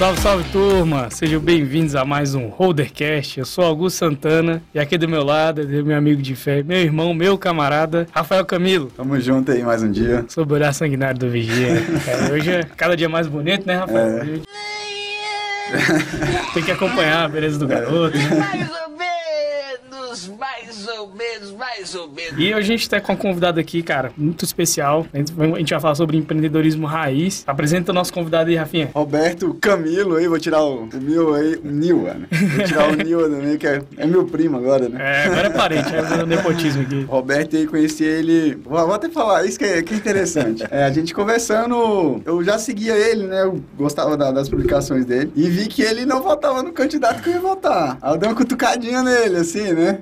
Salve, salve turma! Sejam bem-vindos a mais um Holdercast. Eu sou Augusto Santana e aqui do meu lado é meu amigo de fé, meu irmão, meu camarada, Rafael Camilo. Tamo junto aí mais um dia. Sob o olhar sanguinário do Vigia. É, hoje é cada dia mais bonito, né, Rafael? É. Tem que acompanhar a beleza do garoto. né? Mais ou menos, mais ou menos, mais ou menos. E hoje a gente tá com um convidado aqui, cara, muito especial. A gente vai- a gente vai falar sobre empreendedorismo raiz. Apresenta o nosso convidado aí, Rafinha. Roberto Camilo aí, vou tirar o, o meu aí, o Nil, né? Vou tirar o Nil também, que é, é meu primo agora, né? É, agora é parente, é o nepotismo aqui. Roberto aí, conheci ele. Vou, vou até falar, isso que é, que é interessante. É, a gente conversando, eu já seguia ele, né? Eu gostava da- das publicações dele. E vi que ele não votava no candidato que eu ia votar. Aí eu dei uma cutucadinha nele, assim, né?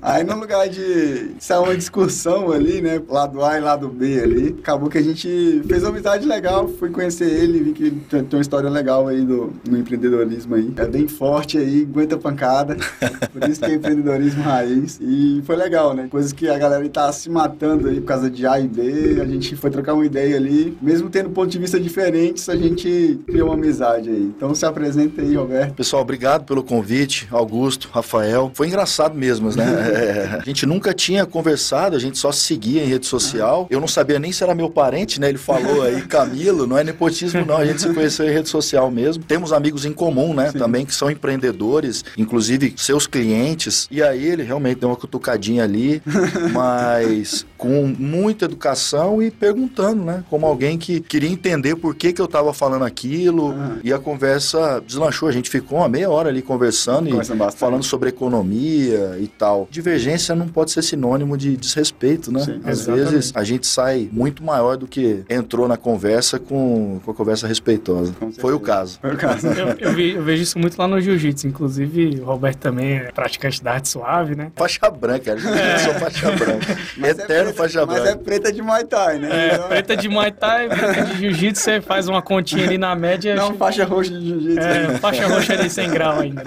Aí no lugar de sair uma discussão ali, né? Lado A e lado B ali, acabou que a gente fez uma amizade legal. Fui conhecer ele, vi que ele tem tem uma história legal aí do, no empreendedorismo aí. É bem forte aí, aguenta pancada. Por isso que é empreendedorismo raiz. E foi legal, né? Coisas que a galera tá se matando aí por causa de A e B. A gente foi trocar uma ideia ali. Mesmo tendo pontos de vista diferentes, a gente criou uma amizade aí. Então se apresenta aí, Roberto. Pessoal, obrigado pelo convite, Augusto, Rafael. Foi engraçado mesmo, né? É, a gente nunca tinha conversado, a gente só se seguia em rede social. Eu não sabia nem se era meu parente, né? Ele falou aí, Camilo, não é nepotismo não, a gente se conheceu em rede social mesmo. Temos amigos em comum, né? Também que são empreendedores, inclusive seus clientes. E aí ele realmente deu uma cutucadinha ali, mas com muita educação e perguntando, né? Como alguém que queria entender por que, que eu tava falando aquilo. Ah. E a conversa deslanchou. A gente ficou uma meia hora ali conversando e bastante. falando sobre economia e tal. Divergência não pode ser sinônimo de desrespeito, né? Sim, Às exatamente. vezes a gente sai muito maior do que entrou na conversa com, com a conversa respeitosa. Foi o caso. Foi o caso. Eu, eu vi- eu vejo isso muito lá no jiu-jitsu. Inclusive, o Roberto também é praticante da arte suave, né? Faixa branca, eu sou faixa branca. Mas é Eterno preta- faixa Mas é branca. preta de Muay Thai, né? É, Não- preta de Muay Thai, preta de jiu-jitsu, você faz uma continha ali na média. Não, faixa roxa de jiu-jitsu. É, faixa roxa ali sem grau ainda.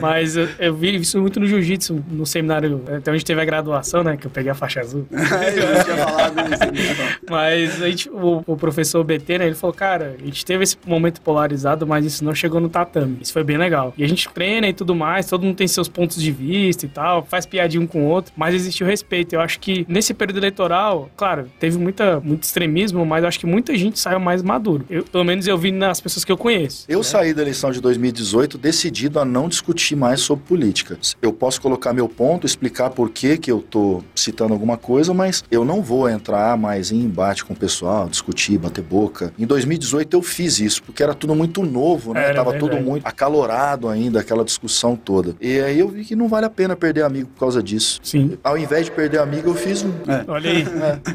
Mas eu, eu vi isso muito no jiu-jitsu, no seminário, até onde teve a graduação, né? Que eu peguei a faixa azul. É, eu tinha falado isso. então. Mas a gente, o, o professor BT, né, ele falou, cara, a gente teve esse momento polarizado, mas isso não chegou no tatame. Isso foi bem legal. E a gente treina e tudo mais, todo mundo tem seus pontos de vista e tal, faz piadinha um com o outro, mas existe o respeito. Eu acho que nesse período eleitoral, claro, teve muita, muito extremismo, mas acho que muita gente saiu mais maduro. Eu, pelo menos eu vi nas pessoas que eu conheço. Eu saí da eleição de 2018 decidido a não discutir mais sobre política. Eu posso colocar meu ponto, explicar por que que eu tô citando alguma coisa, mas eu não vou entrar mais em embate com o pessoal, discutir, bater boca. Em 2018 eu fiz isso, porque era tudo muito novo, né? Era Tava verdade. tudo muito acalorado ainda, aquela discussão toda. E aí eu vi que não vale a pena perder amigo por causa disso. Sim. Ao invés de perder amigo, eu fiz um. Olha aí.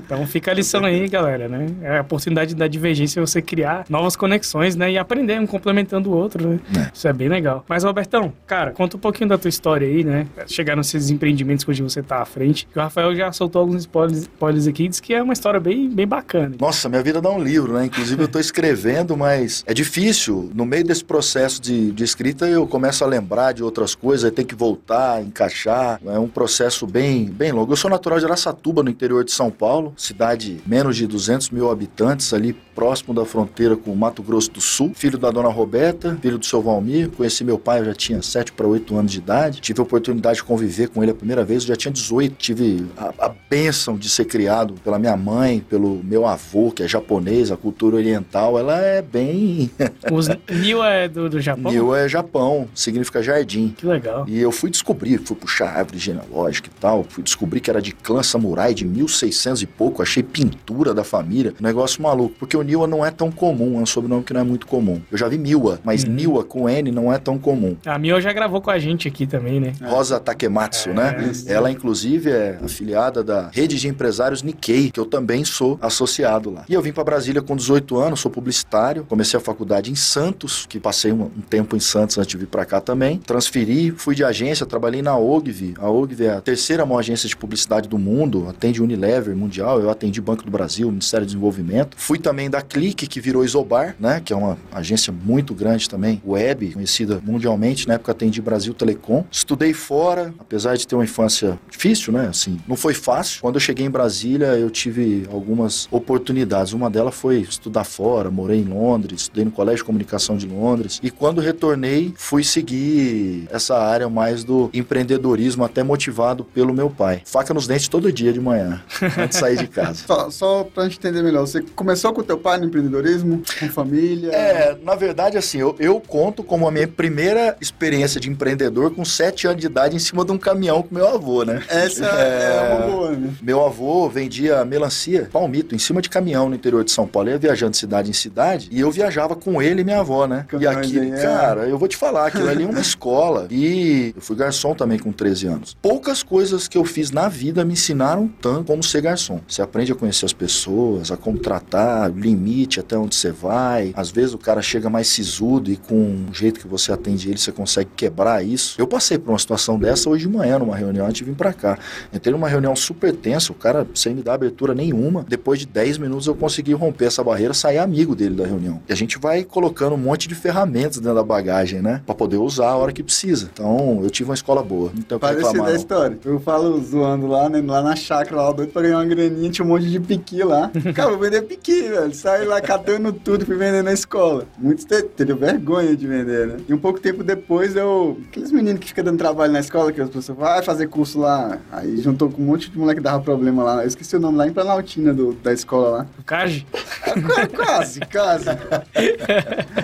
Então fica a lição aí, galera, né? É a oportunidade da divergência você criar novas conexões, né? E aprender um complementando o outro, né? Isso é bem legal. Mas, Robertão, cara, conta um pouquinho da tua história aí, né? Chegar nesses empreendimentos que hoje você tá à frente. O Rafael já soltou alguns spoilers, spoilers aqui, diz que é uma história bem, bem bacana. Nossa, minha vida dá um livro, né? Inclusive eu tô escrevendo, mas é difícil. No meio desse processo de, de escrita, eu começo a lembrar de outras coisas, aí tem que voltar, encaixar. É um processo bem, bem longo. Eu sou natural de Araçatuba, no interior de São Paulo, cidade menos de 200 mil habitantes, ali próximo da fronteira com o Mato Grosso do Sul. Filho da dona Roberta, filho do seu Valmir. Conheci meu pai, eu já tinha 7 para 8 anos de idade. Tive a oportunidade de conviver com ele a primeira vez, eu já tinha 18. Tive a, a bênção de ser criado pela minha mãe, pelo meu avô, que é japonês, a cultura oriental, ela é bem. Os Nil é do, do Japão? Nil é Japão, significa jardim. Que legal. E eu fui descobrir, fui puxar árvore genealógica e tal, fui descobrir que era de clã samurai de 1600 e pouco, achei pintura da família, negócio maluco, porque o Niwa não é tão comum, é um sobrenome que não é muito comum. Eu já vi Miwa, mas Uhum. Niwa com N não é tão comum. A Mio já gravou com a gente aqui também, né? Rosa Takematsu, É, né? isso. Ela, inclusive, é afiliada da rede de empresários Nikkei, que eu também sou associado lá. E eu vim para Brasília com 18 anos, sou publicitário, comecei a faculdade em Santos, que passei um, um tempo em Santos antes de vir para cá também. Transferi, fui de agência, trabalhei na OGV. A OGV é a terceira maior agência de publicidade do mundo, atende Unilever Mundial, eu atendi Banco do Brasil, Ministério do Desenvolvimento. Fui também da Clique, que virou Isobar, né? Que é uma agência muito grande também, web, conhecida mundialmente. Na época atendi Brasil Telecom. Estudei fora, apesar de ter uma infância difícil, né? Assim, não foi fácil. Quando eu cheguei em Brasília, eu tive algumas algumas oportunidades. Uma delas foi estudar fora, morei em Londres, estudei no Colégio de Comunicação de Londres. E quando retornei, fui seguir essa área mais do empreendedorismo, até motivado pelo meu pai. Faca nos dentes todo dia de manhã, antes de sair de casa. Só, só pra gente entender melhor, você começou com o teu pai no empreendedorismo, com família? É, na verdade, assim, eu, eu conto como a minha primeira experiência de empreendedor com sete anos de idade em cima de um caminhão com meu avô, né? Essa é, uma boa, né? Meu avô vendia melancia, palmito, em cima de caminhão no interior de São Paulo. Ele ia viajando de cidade em cidade e eu viajava com ele e minha avó, né? E Caminhões aqui, é. cara, eu vou te falar, aquilo ali é uma escola. E eu fui garçom também com 13 anos. Poucas coisas que eu fiz na vida me ensinaram tanto como ser garçom. Você aprende a conhecer as pessoas, a como tratar, o limite até onde você vai. Às vezes o cara chega mais sisudo e com o jeito que você atende ele, você consegue quebrar isso. Eu passei por uma situação dessa hoje de manhã, numa reunião, antes de vir pra cá. Entrei numa reunião super tensa, o cara sem me dar abertura nenhuma. Depois de 10 minutos eu consegui romper essa barreira, sair amigo dele da reunião. E a gente vai colocando um monte de ferramentas dentro da bagagem, né? Pra poder usar a hora que precisa. Então, eu tive uma escola boa. Não tenho o que Parecida reclamar, a não. história. Eu falo zoando lá, né? Lá na chácara, lá, doido pra ganhar uma graninha, tinha um monte de piqui lá. Cara, vou vender piqui, velho. Saí lá catando tudo, fui vender na escola. Muitos te- teriam vergonha de vender, né? E um pouco tempo depois eu. Aqueles meninos que ficam dando trabalho na escola, que as pessoas vai fazer curso lá. Aí juntou com um monte de moleque que dava problema lá. Eu esqueci o nome lá em Planaltina do, da escola lá. O Cage? Quase, quase.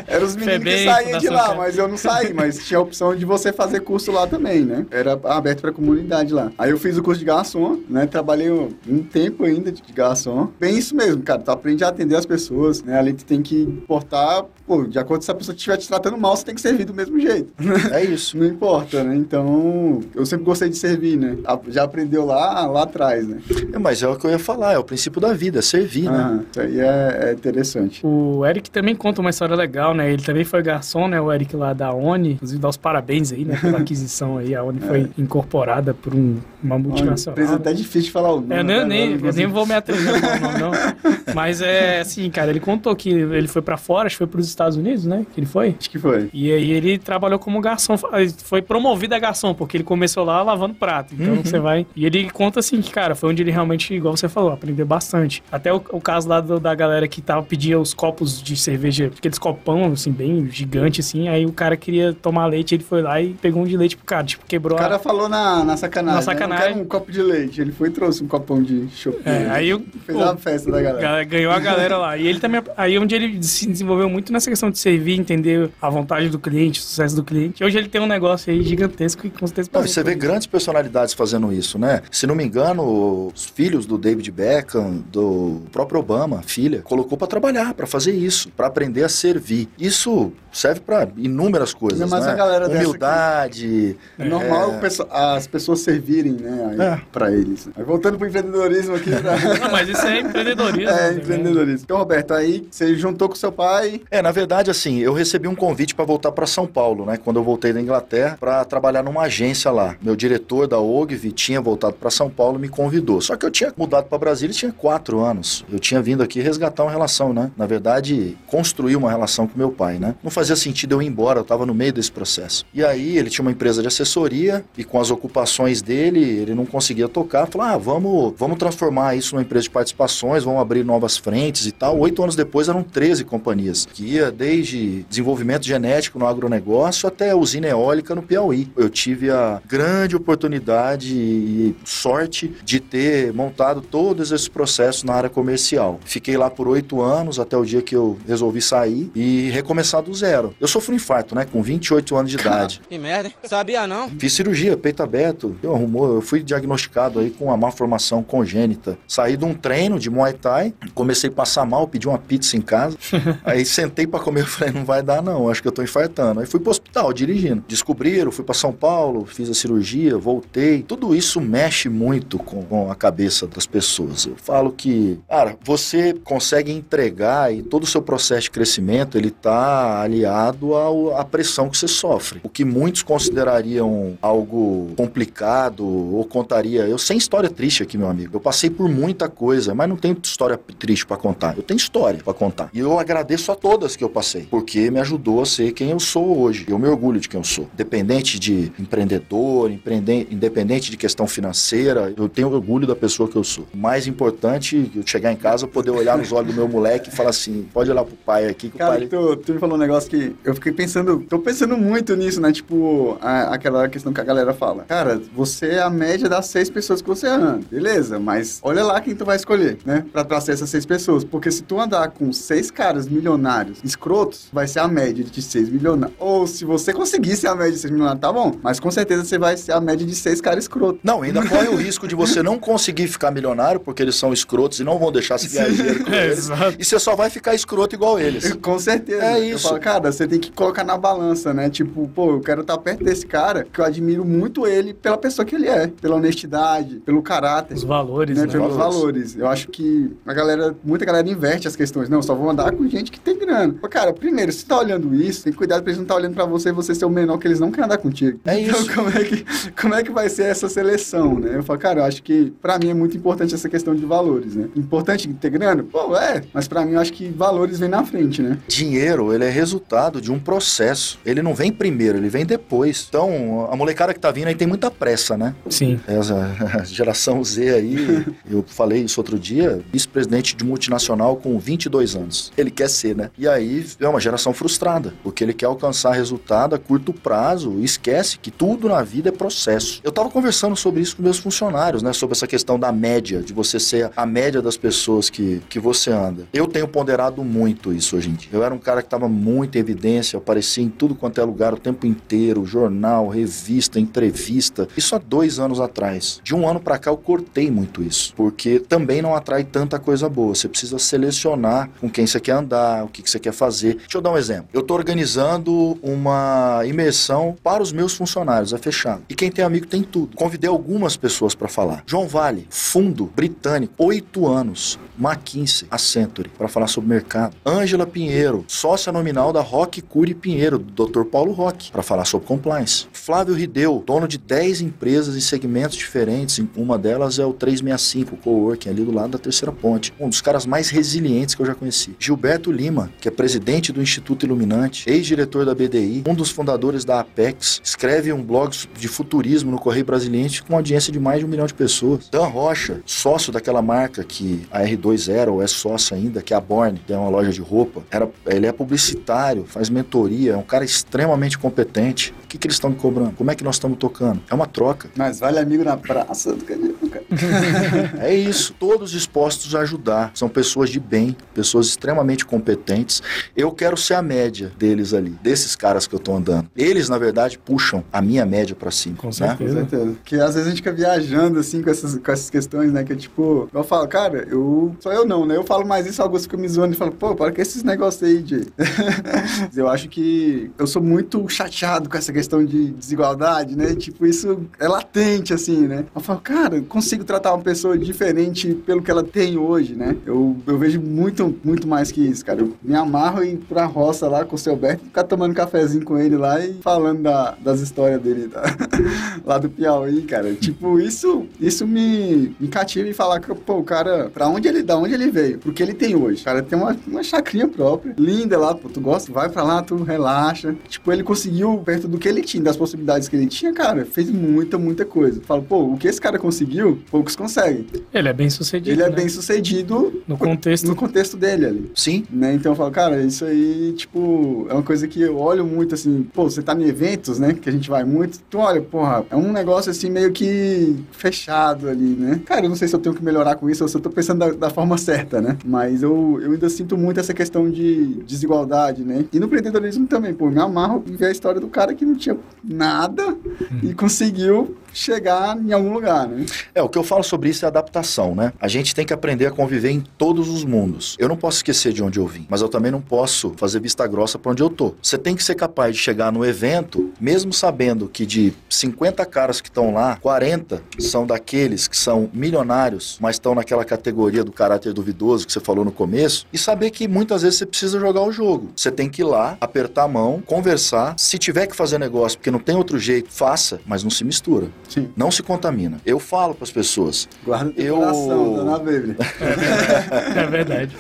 Eram os meninos que Febem, saíam de lá, mas eu não saí, mas tinha a opção de você fazer curso lá também, né? Era aberto pra comunidade lá. Aí eu fiz o curso de garçom, né? Trabalhei um, um tempo ainda de garçom. Bem isso mesmo, cara. Tu aprende a atender as pessoas, né? Ali tu tem que portar, pô, de acordo se a pessoa estiver te tratando mal, você tem que servir do mesmo jeito. É isso. Não importa, né? Então, eu sempre gostei de servir, né? Já aprendeu lá, lá atrás, né? É, mas é o que eu ia falar, é o princípio da vida, é servir, né? Aham, isso aí é, é interessante. O Eric também conta uma história legal, né? Ele também foi garçom, né? O Eric lá da ONI. Inclusive, dá os parabéns aí, né? Pela aquisição aí. A ONI foi incorporada por um- uma Uma multinacional. empresa até difícil de falar o nome. É, né? eu nem, eu nem vou me atrever a falar o nome, não. Mas é assim, cara, ele contou que ele foi pra fora, acho que foi pros Estados Unidos, né? Que ele foi. Acho que foi. E aí ele trabalhou como garçom, foi promovido a garçom, porque ele começou lá lavando prato. Então Uhum. você vai. E ele conta assim que, cara, foi onde ele realmente, igual você falou, aprendeu bastante. Até o, o caso lá do- da galera que tava pedia os copos de cerveja, aqueles copão, assim, bem gigante, assim. Aí o cara queria tomar leite, ele foi lá e pegou um de leite pro cara, tipo, quebrou O a. cara falou na, na sacanagem. Na né? sacanagem. Eu quero um copo de leite. Ele foi trouxe um copão de chopp. É, aí o- Fez pô, a festa da galera. Ga- Ganhou a galera lá. E ele também. Aí onde ele se desenvolveu muito nessa questão de servir, entender a vontade do cliente, o sucesso do cliente. Hoje ele tem um negócio aí gigantesco e com certeza Não, você vê isso. grandes personalidades fazendo isso, né? Se não me engano, os filhos do David Beckham, do próprio Obama, a filha, colocou pra trabalhar, pra fazer isso, pra aprender a servir. Isso serve pra inúmeras coisas, mais né? uma galera dessa Humildade. É normal É. o as pessoas servirem, né? Aí, É. Pra eles. Aí, voltando pro empreendedorismo aqui. Pra... Não, mas isso é empreendedorismo. é, também. empreendedorismo. Então, Roberto, aí você juntou com seu pai. É, na verdade, assim, eu recebi um convite para voltar para São Paulo, né? Quando eu voltei da Inglaterra, para trabalhar numa agência lá. Meu diretor da OGV tinha voltado para São Paulo e me convidou. Só que eu tinha mudado para Brasília e tinha quatro anos. Eu tinha vindo aqui resgatar uma relação, né? Na verdade, construir uma relação com meu pai, né? Não fazia sentido eu ir embora, eu estava no meio desse processo. E aí, ele tinha uma empresa de assessoria e com as ocupações dele, ele não conseguia tocar. Falou, ah, vamos, vamos transformar isso numa empresa de participações, vamos abrir novas frentes e tal. Oito anos depois eram 13 companhias, que ia desde desenvolvimento genético no agronegócio até usina eólica no Piauí. Eu tive a grande oportunidade e sorte de ter montado todos esses processos na área comercial. Fiquei lá por oito anos, até o dia que eu resolvi sair e recomeçar do zero. Eu sofri um infarto, né, com 28 anos de idade. Que merda, hein? Sabia não? Fiz cirurgia, peito aberto. Eu, arrumou, eu fui diagnosticado aí com uma malformação congênita. Saí de um treino de Muay Thai, comecei a passar mal, pedi uma pizza em casa. aí sentei pra comer, falei, não vai dar não, acho que eu tô infartando. Aí fui pro hospital dirigindo. Descobriram, fui pra São Paulo, fiz a cirurgia, voltei. Tudo isso mexe muito com, com a cabeça das pessoas. Eu falo que, cara, você consegue entregar e todo o seu processo de crescimento, ele tá aliado ao- à pressão que você sofre. O que muitos considerariam algo complicado ou contaria. Eu sem história triste aqui, meu amigo. Eu passei por muita coisa, mas não tenho história triste pra contar. Eu tenho história pra contar. E eu agradeço a todas que eu passei, porque me ajudou a ser quem eu sou hoje. Eu me orgulho de quem eu sou. Independente de empreendedor, empreende- independente de questão financeira, eu tenho orgulho da pessoa que eu sou. O mais importante eu chegar em casa, poder olhar nos olhos do meu moleque e falar assim, pode olhar pro pai aqui, que o Cara, pai... tu, tu me falou um negócio que eu fiquei pensando, tô pensando muito nisso, né? Tipo, a- aquela questão que a galera fala. Cara, você é a média das seis pessoas que você beleza, mas olha lá quem tu vai escolher, né? Pra, ser essas seis pessoas. Porque se tu andar com seis caras milionários escrotos, vai ser a média de seis milionários. Ou se você conseguir ser a média de seis milionários, tá bom, mas com certeza você vai ser a média de seis caras escrotos. Não, ainda corre o risco de você não conseguir ficar milionário, porque eles são escrotos e não vão deixar se ganhar dinheiro com É, eles. exato. E você só vai ficar escroto igual eles. Com certeza. É Eu isso. falo, cara, você tem que colocar na balança, né? Tipo, pô, eu quero estar perto desse cara, que eu admiro muito ele pela pessoa que ele é, pela honestidade, pelo caráter. Os valores, né, né? pelos Valores. valores. Eu acho que a galera, muita galera inverte as questões. Não, só vou andar com gente que tem grana. Pô, cara, primeiro, se você tá olhando isso, tem que cuidado pra eles não estar olhando pra você e você ser o menor que eles não querem andar contigo. É então, isso. como é, que, como é que vai ser essa seleção, né? Eu falo, cara, eu acho que pra mim é muito importante essa questão de valores, né? Importante ter grana? Pô, é. Mas pra mim eu acho que valores vêm na frente, né? Dinheiro, ele é resultado de um processo. Ele não vem primeiro, ele vem depois. Então, a molecada que tá vindo aí tem muita pressa, né? Sim. Essa geração Z aí, eu falei isso outro dia, vice-presidente de multinacional com 22 anos. Ele quer ser, né? E aí é uma geração frustrada, porque ele quer alcançar resultado a curto prazo e esquece que tudo na vida é processo. Eu tava conversando sobre isso com meus funcionários, né? Sobre essa questão da média, de você ser a média das pessoas que, que você anda. Eu tenho ponderado muito isso hoje em dia. Eu era um cara que tava muito em evidência, aparecia em tudo quanto é lugar o tempo inteiro, jornal, revista, entrevista. Isso há dois anos atrás. De um ano pra cá eu cortei muito isso, porque também não atrai tanta coisa boa. Você precisa selecionar com quem você quer andar, o que, que você quer fazer. Deixa eu dar um exemplo. Eu tô organizando uma imersão para os meus funcionários, é fechado. E quem tem amigo tem tudo. Convidei algumas pessoas para falar. João Vale, fundo britânico, oito anos. McKinsey, a Century, para falar sobre mercado. Ângela Pinheiro, sócia nominal da Rock Cure Pinheiro, do Dr. Paulo Rock, para falar sobre compliance. Flávio Rideu, dono de 10 empresas em segmentos diferentes. Uma delas é o 365, o coworking, ali do lado da Terceira Ponte. Um dos caras mais resilientes que eu já conheci. Gilberto Lima, que é presidente do Instituto Iluminante, ex-diretor da BDI, um dos fundadores da Apex, escreve um blog de futurismo no Correio Brasiliense com uma audiência de mais de um milhão de pessoas. Dan Rocha, sócio daquela marca que a R2 era ou é sócio ainda, que é a Born, que é uma loja de roupa. Era, ele é publicitário, faz mentoria, é um cara extremamente competente. O que, que eles estão me cobrando? Como é que nós estamos tocando? É uma troca. Mas vale amigo na praça do que cara. É isso, todos dispostos a ajudar. São pessoas de bem, pessoas extremamente competentes. Eu quero ser a média deles ali, desses caras que eu tô andando. Eles, na verdade, puxam a minha média pra cima. Com né? certeza. Com certeza. Porque às vezes a gente fica viajando assim com essas, com essas questões, né? Que é tipo, eu falo, cara, eu. Só eu não, né? Eu falo mais isso, Augusto fica me zoando e fala, pô, para com esses negócios aí, Jay. eu acho que eu sou muito chateado com essa questão de desigualdade, né? Tipo, isso é latente, assim, né? Eu falo, cara, eu consigo tratar uma pessoa diferente pelo que ela tem hoje, né? Eu, eu vejo muito, muito mais que isso, cara. Eu me amarro em ir pra roça lá com o seu Alberto e ficar tomando cafezinho com ele lá e falando da- das histórias dele tá? lá do Piauí, cara. Tipo, isso, isso me, me cativa e falar que, pô, o cara, pra onde ele, da onde ele veio, pro que ele tem hoje. Cara tem uma, uma chacrinha própria, linda lá, pô, tu gosta, vai pra lá, tu relaxa. Tipo, ele conseguiu, perto do que ele tinha, das possibilidades que ele tinha, cara, fez muita, muita coisa. Falo, pô, o que esse cara conseguiu, poucos conseguem. Ele é bem sucedido. Ele é né? bem sucedido No contexto. no contexto dele ali. Sim, Né? Então eu falo, cara, isso aí, tipo, é uma coisa que eu olho muito assim, pô, você tá em eventos, né? Que a gente vai muito, tu olha, porra, é um negócio assim meio que fechado ali, né? Cara, eu não sei se eu tenho que melhorar com isso ou se eu tô pensando da, da forma certa, né? Mas eu, eu ainda sinto muito essa questão de desigualdade, né? E no empreendedorismo também, pô, me amarro em ver a história do cara que não tinha nada e conseguiu chegar em algum lugar, né? É, o que eu falo sobre isso é adaptação, né? A gente tem que aprender a conviver em todos os mundos. Eu não posso esquecer de onde eu vim, mas eu também não posso fazer vista grossa para onde eu tô. Você tem que ser capaz de chegar no evento, mesmo sabendo que de 50 caras que estão lá, 40 são daqueles que são milionários, mas estão naquela categoria do caráter duvidoso que você falou no começo, e saber que muitas vezes você precisa jogar o jogo. Você tem que ir lá, apertar a mão, conversar. Se tiver que fazer negócio, porque não tem outro jeito, faça, mas não se mistura. Sim. Não se contamina. Eu falo para as pessoas, Guarda teu Eu- coração, dona Bíblia. É verdade.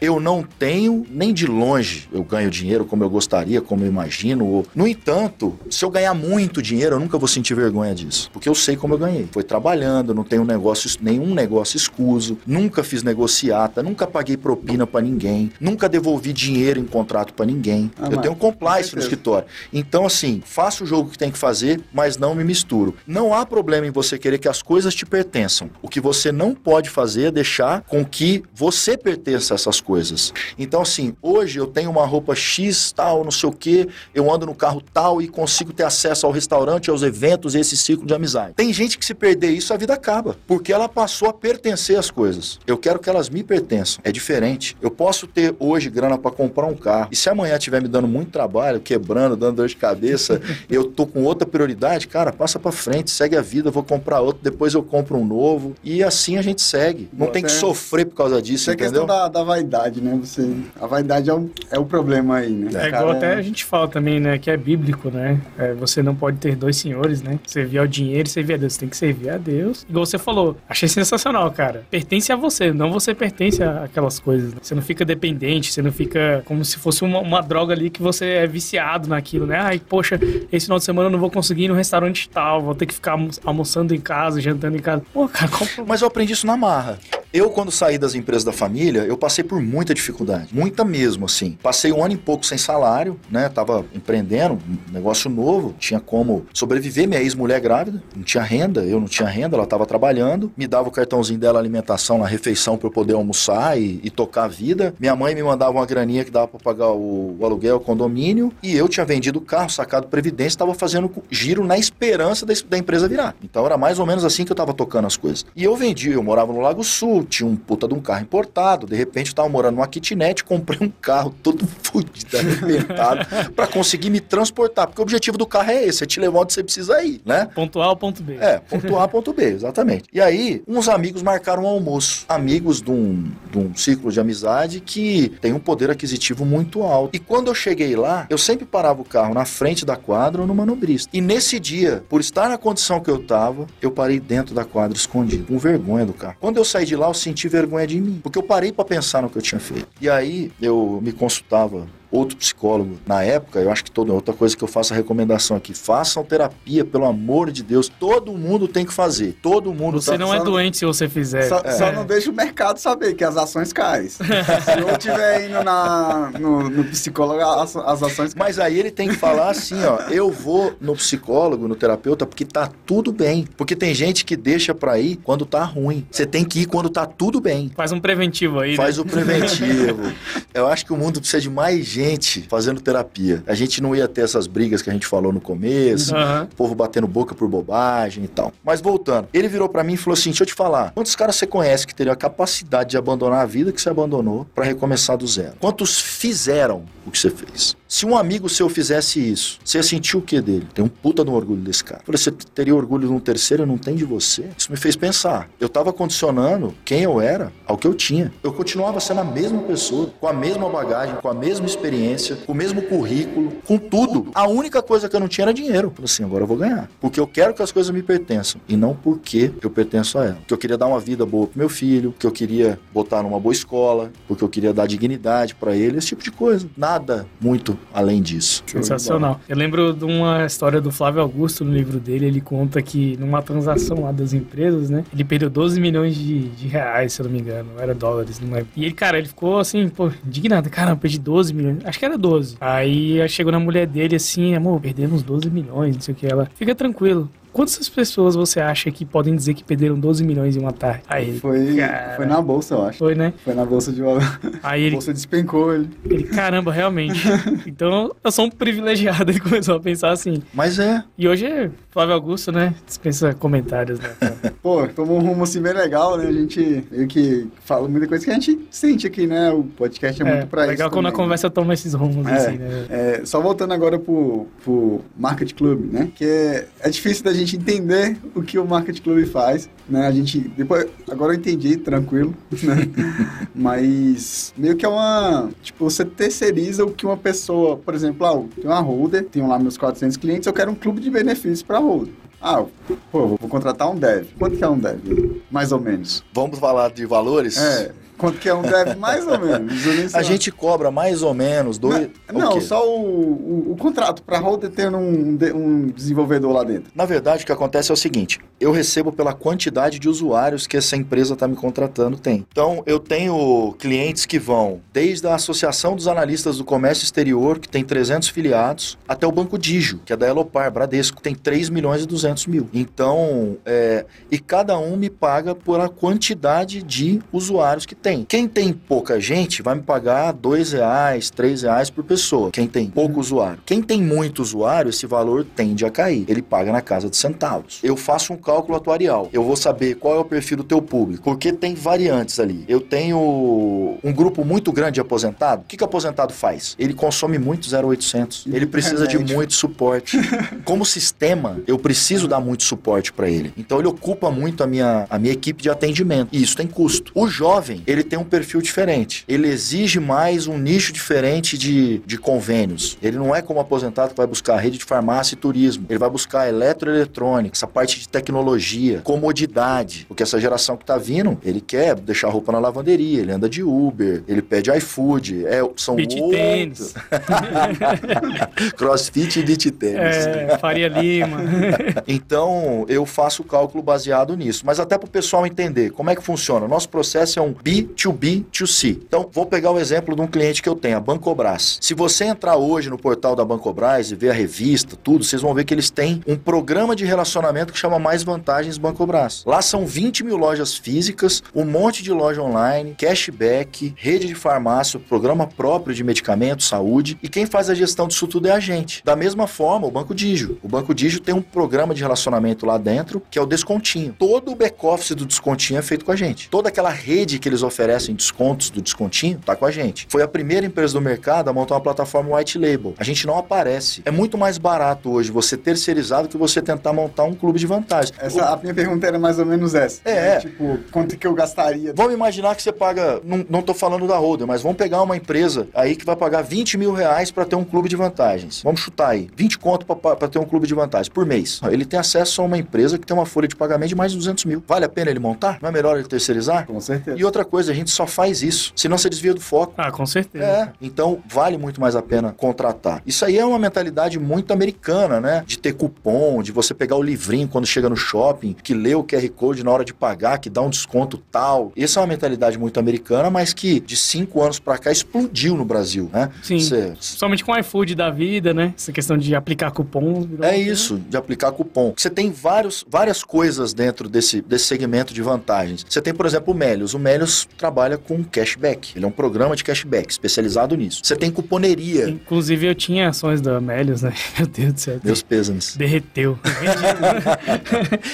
Eu não tenho, nem de longe, eu ganho dinheiro como eu gostaria, como eu imagino. ou- No entanto, se eu ganhar muito dinheiro, eu nunca vou sentir vergonha disso. Porque eu sei como eu ganhei. Foi trabalhando, não tenho negócio, nenhum negócio escuso, nunca fiz negociata, nunca paguei propina pra ninguém, nunca devolvi dinheiro em contrato pra ninguém. Ah, eu mas- tenho com compliance no escritório. Então, assim, faço o jogo que tem que fazer, mas não me misturo. Não há problema em você querer que as coisas te pertençam. O que você não pode fazer é deixar com que você pertença a essas coisas. Então, assim, hoje eu tenho uma roupa X, tal, não sei o quê, eu ando no carro tal e consigo ter acesso ao restaurante, aos eventos, esse ciclo de amizade. Tem gente que se perder isso, a vida acaba. Porque ela passou a pertencer às coisas. Eu quero que elas me pertençam. É diferente. Eu posso ter hoje grana para comprar um carro. E se amanhã estiver me dando muito trabalho, quebrando, dando dor de cabeça, eu tô com outra prioridade, cara, passa para frente, segue a vida, vou comprar outro, depois eu compro um novo. E assim a gente segue. Não Boa, tem que até- sofrer por causa disso, Isso é entendeu? questão da, da vaidade, né? Você, a vaidade é o, é o problema aí, né? É igual até a gente fala também, né? Que é bíblico, né? É, você não pode ter dois senhores, né? Servir ao dinheiro e servir a Deus. Você tem que servir a Deus. Igual você falou. Achei sensacional, cara. Pertence a você, não você pertence a aquelas coisas. né? Você não fica dependente, você não fica como se fosse uma, uma droga ali que você é viciado naquilo, né? Ai, poxa, esse final de semana eu não vou conseguir ir no restaurante tal, vou ter que ficar almo- almoçando em casa, jantando em casa. Pô, cara, Mas eu aprendi isso na marra. Eu, quando saí das empresas da família, eu passei por muita dificuldade. Muita mesmo, assim. Passei um ano e pouco sem salário, né? Tava empreendendo, um negócio novo. Tinha como sobreviver. Minha ex-mulher grávida, não tinha renda. Eu não tinha renda, ela tava trabalhando. Me dava o cartãozinho dela, alimentação na refeição para eu poder almoçar e, e tocar a vida. Minha mãe me mandava uma graninha que dava para pagar o, o aluguel, o condomínio. E eu tinha vendido o carro, sacado previdência, tava fazendo giro na esperança da, da empresa virar. Então era mais ou menos assim que eu tava tocando as coisas. E eu vendi, eu morava no Lago Sul, tinha um puta de um carro importado. De repente eu tava morando numa kitnet, comprei um carro todo fudido, arrebentado, para conseguir me transportar. Porque o objetivo do carro é esse, é te levar onde você precisa ir, né? ponto A ou ponto B. É, ponto A, ponto B, exatamente. E aí, uns amigos marcaram um almoço. Amigos de um, de um ciclo de amizade que tem um poder aquisitivo muito alto. E quando eu cheguei lá, eu sempre parava o carro na frente da quadra ou no manobrista. E nesse dia, por estar na condição que eu tava, eu parei dentro da quadra escondido, com vergonha do carro. Quando eu saí de lá, eu senti vergonha de mim, porque eu parei pra pensar no que eu tinha feito. E aí, eu me consultava outro psicólogo na época, eu acho que toda outra coisa que eu faço a recomendação aqui, façam terapia, pelo amor de Deus. Todo mundo tem que fazer. Todo mundo Você tá- não é só- doente se você fizer. Só, É. só não deixa o mercado saber que as ações caem. Se eu estiver indo na, no, no psicólogo, as, as ações caem. Mas aí ele tem que falar assim, ó, eu vou no psicólogo, no terapeuta, porque tá tudo bem. Porque tem gente que deixa pra ir quando tá ruim. Você tem que ir quando tá tudo bem. Faz um preventivo aí, Faz né? o preventivo. Eu acho que o mundo precisa de mais gente fazendo terapia. A gente não ia ter essas brigas que a gente falou no começo, Aham. o povo batendo boca por bobagem e tal. Mas voltando, ele virou pra mim e falou assim: deixa eu te falar, quantos caras você conhece que teriam a capacidade de abandonar a vida que você abandonou pra recomeçar do zero? Quantos fizeram o que você fez? Se um amigo seu fizesse isso, você ia sentir o que dele? Tem um puta no orgulho desse cara. Falei, você teria orgulho de um terceiro não tem de você? Isso me fez pensar. Eu tava condicionando quem eu era ao que eu tinha. Eu continuava sendo a mesma pessoa, com a mesma bagagem, com a mesma experiência, com o mesmo currículo, com tudo. A única coisa que eu não tinha era dinheiro. Falei assim, agora eu vou ganhar. Porque eu quero que as coisas me pertençam e não porque eu pertenço a ela. Porque eu queria dar uma vida boa pro meu filho, que eu queria botar numa boa escola, porque eu queria dar dignidade pra ele, esse tipo de coisa. Nada muito além disso. Sensacional. Eu lembro de uma história do Flávio Augusto no livro dele. Ele conta que numa transação lá das empresas, né? Ele perdeu 12 milhões de, de reais, se eu não me engano. Era dólares, não é? E ele, cara, ele ficou assim, pô, indignado. Caramba, perdi 12 milhões. Acho que era 12. Aí chegou na mulher dele assim, amor, perdemos 12 milhões, não sei o que. Ela, fica tranquilo. Quantas pessoas você acha que podem dizer que perderam 12 milhões em uma tarde? Aí ele, Foi, cara. foi na bolsa, eu acho. foi, né? Foi na bolsa de valor. Aí A ele, bolsa despencou ele. ele, caramba, realmente. Então eu sou um privilegiado. Ele começou a pensar assim. Mas é, E hoje, Flávio Augusto, né? Dispensa comentários, né? cara? Pô, tomou um rumo assim bem legal, né? A gente meio que fala muita coisa que a gente sente aqui, né? O podcast é, muito pra isso. legal quando a também, né? conversa toma esses rumos, É, assim, né? É, só voltando agora pro, pro Market Club, né? Que é, é difícil da gente entender o que o Market Club faz, né? A gente, depois, agora eu entendi, tranquilo, né? Mas meio que é uma, tipo, você terceiriza o que uma pessoa, por exemplo, ah, tenho uma holder, tenho lá meus 400 clientes, eu quero um clube de benefícios para holder. Ah, pô, vou contratar um dev. Quanto que é um dev? Mais ou menos. vamos falar de valores? É, Quanto que é um dev? Mais ou menos. A lá. gente cobra mais ou menos dois. Não, o só o, o, o contrato para holder tendo um, um desenvolvedor lá dentro. Na verdade, o que acontece é o seguinte: eu recebo pela quantidade de usuários que essa empresa está me contratando tem. Então, eu tenho clientes que vão desde a Associação dos Analistas do Comércio Exterior, que tem 300 filiados, até o Banco Digio, que é da Elopar, Bradesco, tem 3 milhões e 200 mil. Então, é, e cada um me paga por a quantidade de usuários que tem. Quem tem pouca gente vai me pagar dois reais, três reais por pessoa. Quem tem pouco usuário. Quem tem muito usuário, esse valor tende a cair. Ele paga na casa de centavos. Eu faço um cálculo atuarial. Eu vou saber qual é o perfil do teu público. Porque tem variantes ali. Eu tenho um grupo muito grande de aposentado. O que, que o aposentado faz? Ele consome muito 0800. Ele precisa de muito suporte. Como sistema, eu preciso dar muito suporte para ele. Então ele ocupa muito a minha, a minha equipe de atendimento. E isso tem custo. O jovem, ele tem um perfil diferente. Ele exige mais um nicho diferente de, de convênios. Ele não é como aposentado que vai buscar rede de farmácia e turismo. Ele vai buscar eletroeletrônica, essa parte de tecnologia, comodidade. Porque essa geração que tá vindo, ele quer deixar a roupa na lavanderia, ele anda de Uber, ele pede iFood. É, são Beach outros- tênis. Crossfit e beach tênis. É, Faria Lima. Então, eu faço o cálculo baseado nisso. Mas até para o pessoal entender como é que funciona. Nosso processo é um B2B2C. Então, vou pegar o exemplo de um cliente que eu tenho, a Bancobras. Se você entrar hoje no portal da Bancobras e ver a revista, tudo, vocês vão ver que eles têm um programa de relacionamento que chama Mais Vantagens Bancobras. Lá são 20 mil lojas físicas, um monte de loja online, cashback, rede de farmácia, programa próprio de medicamentos, saúde. E quem faz a gestão disso tudo é a gente. Da mesma forma, o Banco Digio. O Banco Digio tem um programa de relacionamento lá dentro, que é o Descontinho. Todo o back-office do Descontinho é feito com a gente. Toda aquela rede que eles oferecem descontos do Descontinho tá com a gente. Foi a primeira empresa do mercado a montar uma plataforma white label. A gente não aparece. É muito mais barato hoje você terceirizado que você tentar montar um clube de vantagem. Essa, a minha pergunta era mais ou menos essa. É. Né? Tipo, quanto que eu gastaria? Vamos imaginar que você paga, não, não tô falando da Holder, mas vamos pegar uma empresa aí que vai pagar 20 mil reais para ter um clube de vantagens. Vamos chutar aí, 20 conto para ter um clube de vantagens por mês. Ele tem acesso a uma empresa que tem uma folha de pagamento de mais de 200 mil. Vale a pena ele montar? Não é melhor ele terceirizar? Com certeza. E outra coisa, a gente só faz isso, senão você desvia do foco. Ah, com certeza. É, então vale muito mais a pena contratar. Isso aí é uma mentalidade muito americana, né? De ter cupom, de você pegar o livrinho quando chega no shopping, que lê o QR Code na hora de pagar, que dá um desconto tal. Essa é uma mentalidade muito americana, mas que de cinco anos pra cá explodiu no Brasil, né? Sim. Você- Somente com o iFood da vida, né? Essa questão de aplicar cupom. É isso, de aplicar cupom. Você tem vários, várias coisas dentro desse, desse segmento de vantagens. Você tem, por exemplo, o Melios. O Melios trabalha com cashback. Ele é um programa de cashback especializado nisso. Você tem cuponeria. Inclusive, eu tinha ações da Melios, né? Meu Deus do céu. Meus pêsames. Derreteu.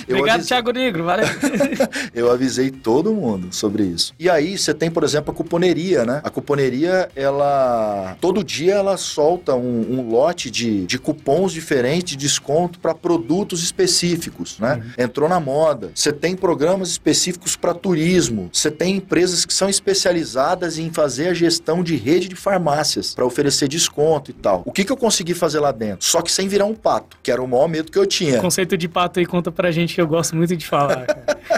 Eu Obrigado, avisei- Thiago Negro. Valeu. Eu avisei todo mundo sobre isso. E aí você tem, por exemplo, a cuponeria, né? A cuponeria, ela. Todo dia ela solta um, um lote de, de cupons diferentes de desconto para produtos específicos, né? Entrou na moda. Você tem programas específicos para turismo. Você tem empresas que são especializadas em fazer a gestão de rede de farmácias para oferecer desconto e tal. O que, que eu consegui fazer lá dentro? Só que sem virar um pato, que era o maior medo que eu tinha. Conceito de pato aí conta pra gente que eu gosto muito de falar.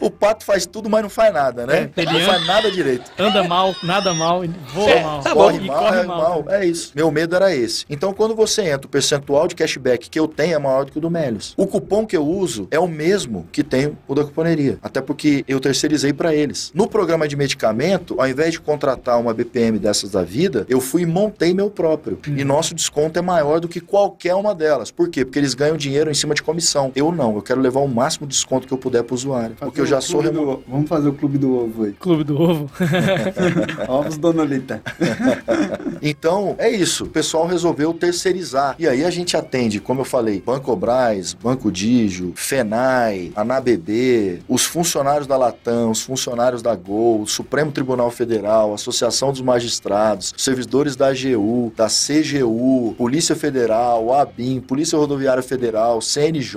O pato faz tudo, mas não faz nada, né? É, ele não anda- faz nada direito. Anda mal, nada mal, voa É, mal. tá corre mal, corre é mal. mal. É isso. Meu medo era esse. Então, quando você entra, o percentual de cashback que eu tenho é maior do que o do Melios. O cupom que eu uso é o mesmo que tem o da cuponeria. Até porque eu terceirizei para eles. No programa de medicamento, ao invés de contratar uma BPM dessas da vida, eu fui e montei meu próprio. E nosso desconto é maior do que qualquer uma delas. Por quê? Porque eles ganham dinheiro em cima de comissão. Eu não. Eu quero levar o máximo de desconto que eu puder pro usuário. Porque eu já sou do- Vamos fazer o clube do ovo aí. Clube do Ovo. Ovos Dona Lita. Então, é isso. O pessoal resolveu terceirizar. E aí a gente atende, como eu falei, Banco Braz, Banco Digio, FENAI, ANABB, os funcionários da Latam, os funcionários da O Supremo Tribunal Federal, Associação dos Magistrados, servidores da AGU, da CGU, Polícia Federal, ABIN, Polícia Rodoviária Federal, CNJ,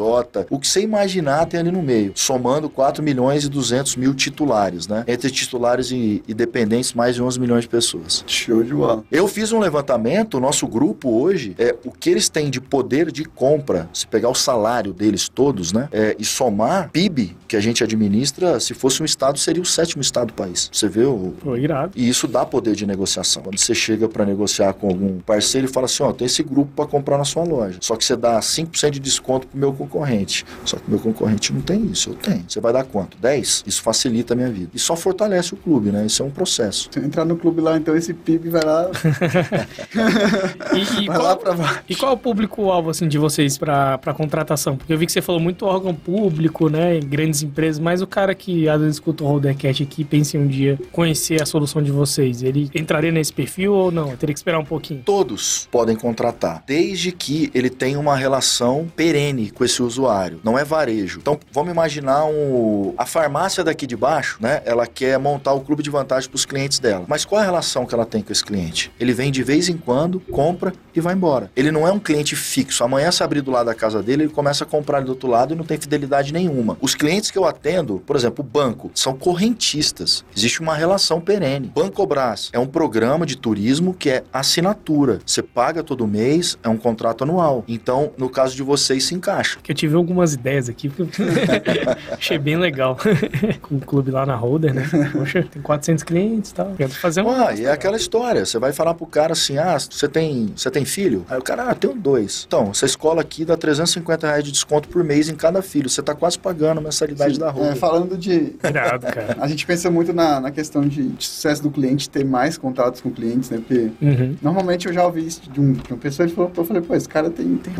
o que você imaginar tem ali no meio, somando 4 milhões e 200 mil titulares, né? Entre titulares e, e dependentes, mais de 11 milhões de pessoas. Show de bola. Eu fiz um levantamento, o nosso grupo hoje, é o que eles têm de poder de compra, se pegar o salário deles todos, né, é, e somar PIB que a gente administra, se fosse um estado seria o sétimo estado do país. Você vê o. Pô, irado. E isso dá poder de negociação. Quando você chega para negociar com algum parceiro e fala assim: ó, tem esse grupo para comprar na sua loja. Só que você dá 5% de desconto pro meu concorrente. Só que o meu concorrente não tem isso, eu tenho. Você vai dar quanto? 10? Isso facilita a minha vida. E só fortalece o clube, né? Isso é um processo. Se eu entrar no clube lá, então esse PIB vai lá, E, e vai qual, lá pra baixo. e qual é o público-alvo assim, de vocês para contratação? Porque eu vi que você falou muito órgão público, né? em Grandes empresas, mas o cara que às vezes escuta o Rodercast aqui e pensa em um dia conhecer a solução de vocês, ele entraria nesse perfil ou não? Eu teria que esperar um pouquinho. Todos podem contratar, desde que ele tenha uma relação perene com esse usuário. Não é varejo. Então, vamos imaginar um, a farmácia daqui de baixo, né? Ela quer montar o clube de vantagem para os clientes dela. Mas qual é a relação que ela tem com esse cliente? Ele vem de vez em quando, compra e vai embora. Ele não é um cliente fixo. Amanhã, se abrir do lado da casa dele, ele começa a comprar do outro lado e não tem fidelidade nenhuma. Os clientes que eu atendo, por exemplo, o banco, são correntistas. Existe uma relação perene. Bancobras é um programa de turismo que é assinatura. Você paga todo mês, é um contrato anual. Então, no caso de vocês, se encaixa. Que eu tive algumas ideias aqui, porque eu achei bem legal. Com o clube lá na Holder, né? Poxa, tem 400 clientes e tal. Quero fazer um. Ah, e é aquela história. Você vai falar pro cara assim: ah, você tem, você tem filho? Aí o cara, ah, tenho dois. Então, essa escola aqui dá 350 reais de desconto por mês em cada filho. Você tá quase pagando a mensalidade da É, roupa. falando de. Irado, cara. A gente pensa muito na, na questão de, de sucesso do cliente, ter mais contatos com clientes, né? Porque Uhum. Normalmente eu já ouvi isso de, um, de uma pessoa e falou, eu falei, pô, esse cara tem. tem...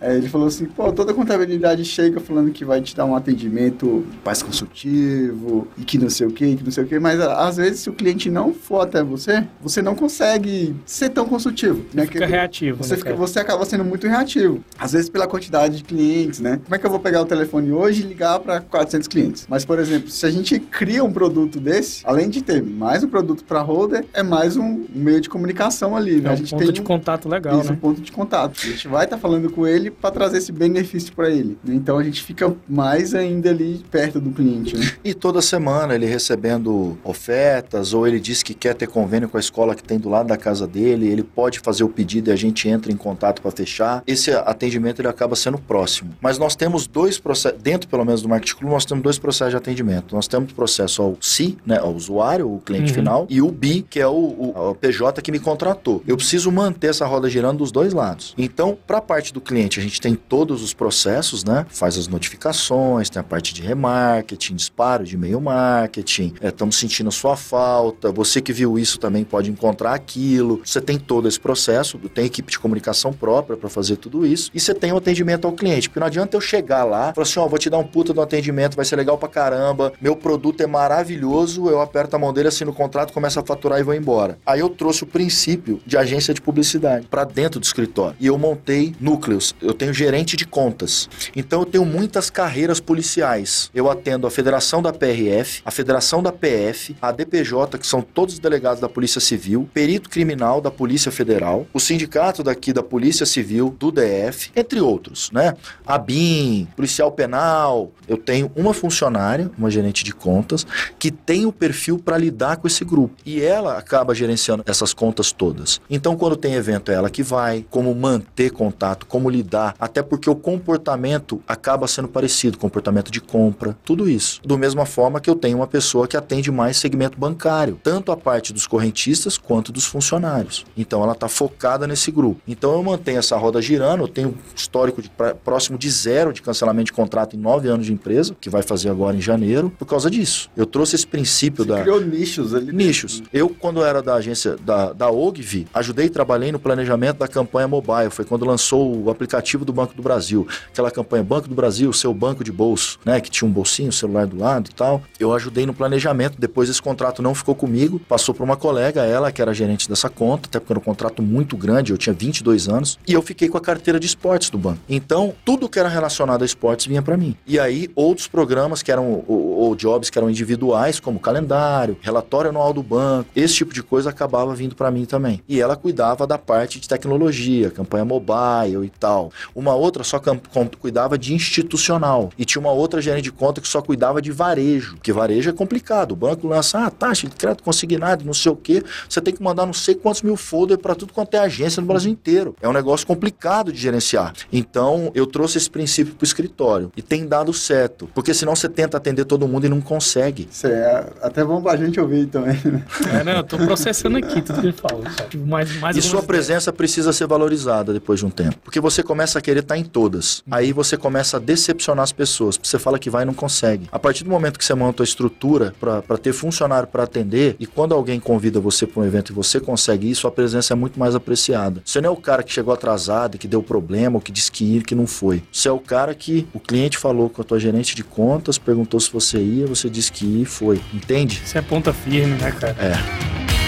Aí ele falou assim, pô, toda contabilidade chega falando que vai te dar um atendimento mais consultivo e que não sei o que, que não sei o que, mas a- às vezes se o cliente não for até você, você não consegue ser tão consultivo. Né? Fica Que- reativo. Você, né, fica- você acaba sendo muito reativo. Às vezes pela quantidade de clientes, né? Como é que eu vou pegar o telefone hoje e ligar para 400 clientes? Mas, por exemplo, se a gente cria um produto desse, além de ter mais um produto para holder, é mais um meio de comunicação ali, né? É a um gente ponto tem de um- contato legal, isso, um né? ponto de contato. A gente vai estar falando com ele para trazer esse benefício para ele. né? Então a gente fica mais ainda ali perto do cliente, né? E toda semana ele recebendo ofertas, ou ele diz que quer ter convênio com a escola que tem do lado da casa dele, ele pode fazer o pedido e a gente entra em contato para fechar. Esse atendimento ele acaba sendo próximo. Mas nós temos dois processos, dentro pelo menos do Marketing Club, nós temos dois processos de atendimento. Nós temos o processo ao C, né, ao usuário, o cliente Uhum. final, e o B, que é o, o- o PJ que me contratou. Eu preciso manter essa roda girando dos dois lados. Então, para a parte do cliente, a gente tem todos os processos, né? Faz as notificações, tem a parte de remarketing, disparo de e-mail marketing, estamos sentindo a sua falta, você que viu isso também pode encontrar aquilo. Você tem todo esse processo, tem equipe de comunicação própria para fazer tudo isso, e você tem o atendimento ao cliente, porque não adianta eu chegar lá, falar assim, ó, vou te dar um puta do atendimento, vai ser legal pra caramba, meu produto é maravilhoso, eu aperto a mão dele, assino o contrato, começo a faturar e vou embora. Aí eu trouxe o princípio de agência de publicidade para dentro do escritório. E eu montei núcleos. Eu tenho gerente de contas. Então eu tenho muitas carreiras policiais. Eu atendo a Federação da PRF, a Federação da PF, a DPJ, que são todos os delegados da Polícia Civil, perito criminal da Polícia Federal, o sindicato daqui da Polícia Civil, do DF, entre outros, né? A BIM, policial penal. Eu tenho uma funcionária, uma gerente de contas, que tem o perfil para lidar com esse grupo. E ela acaba gerenciando essas contas todas. Então, quando tem evento, é ela que vai, como manter contato, como lidar, até porque o comportamento acaba sendo parecido, comportamento de compra, tudo isso. Do mesma forma que eu tenho uma pessoa que atende mais segmento bancário, tanto a parte dos correntistas quanto dos funcionários. Então, ela está focada nesse grupo. Então, eu mantenho essa roda girando, eu tenho histórico de pra- próximo de zero de cancelamento de contrato em nove anos de empresa, que vai fazer agora em janeiro, por causa disso. Eu trouxe esse princípio Você da criou nichos ali. nichos. Eu, quando era da agência da, da OGV, ajudei e trabalhei no planejamento da campanha mobile. Foi quando lançou o aplicativo do Banco do Brasil. Aquela campanha Banco do Brasil, seu banco de bolso, né? Que tinha um bolsinho, celular do lado e tal. Eu ajudei no planejamento. Depois esse contrato não ficou comigo, passou para uma colega, ela que era gerente dessa conta, até porque era um contrato muito grande, eu tinha 22 anos, e eu fiquei com a carteira de esportes do banco. Então, tudo que era relacionado a esportes vinha para mim. E aí, outros programas que eram, ou, ou jobs que eram individuais, como calendário, relatório anual do banco, esse tipo de coisa acabava vindo para mim também. E ela cuidava da parte de tecnologia, campanha mobile e tal. Uma outra só cuidava de institucional. E tinha uma outra gerente de conta que só cuidava de varejo, que varejo é complicado. O banco lança, ah, taxa de crédito consignado, não sei o quê. Você tem que mandar não sei quantos mil folders para tudo quanto é agência no Brasil inteiro. É um negócio complicado de gerenciar. Então, eu trouxe esse princípio pro escritório. E tem dado certo. Porque senão você tenta atender todo mundo e não consegue. Consegue. Isso é até bom pra gente ouvir também, né? É, não, eu tô processando aqui tudo que ele. Tipo, mais, mais E sua presença precisa ser valorizada depois de um tempo. Porque você começa a querer estar em todas. Aí você começa a decepcionar as pessoas. Você fala que vai e não consegue. A partir do momento que você monta a estrutura para ter funcionário para atender, e quando alguém convida você para um evento e você consegue isso, a presença é muito mais apreciada. Você não é o cara que chegou atrasado, e que deu problema, ou que disse que ia e que não foi. Você é o cara que o cliente falou com a tua gerente de contas, perguntou se você ia, você disse que e foi. Entende? Isso é ponta firme, né, cara? É.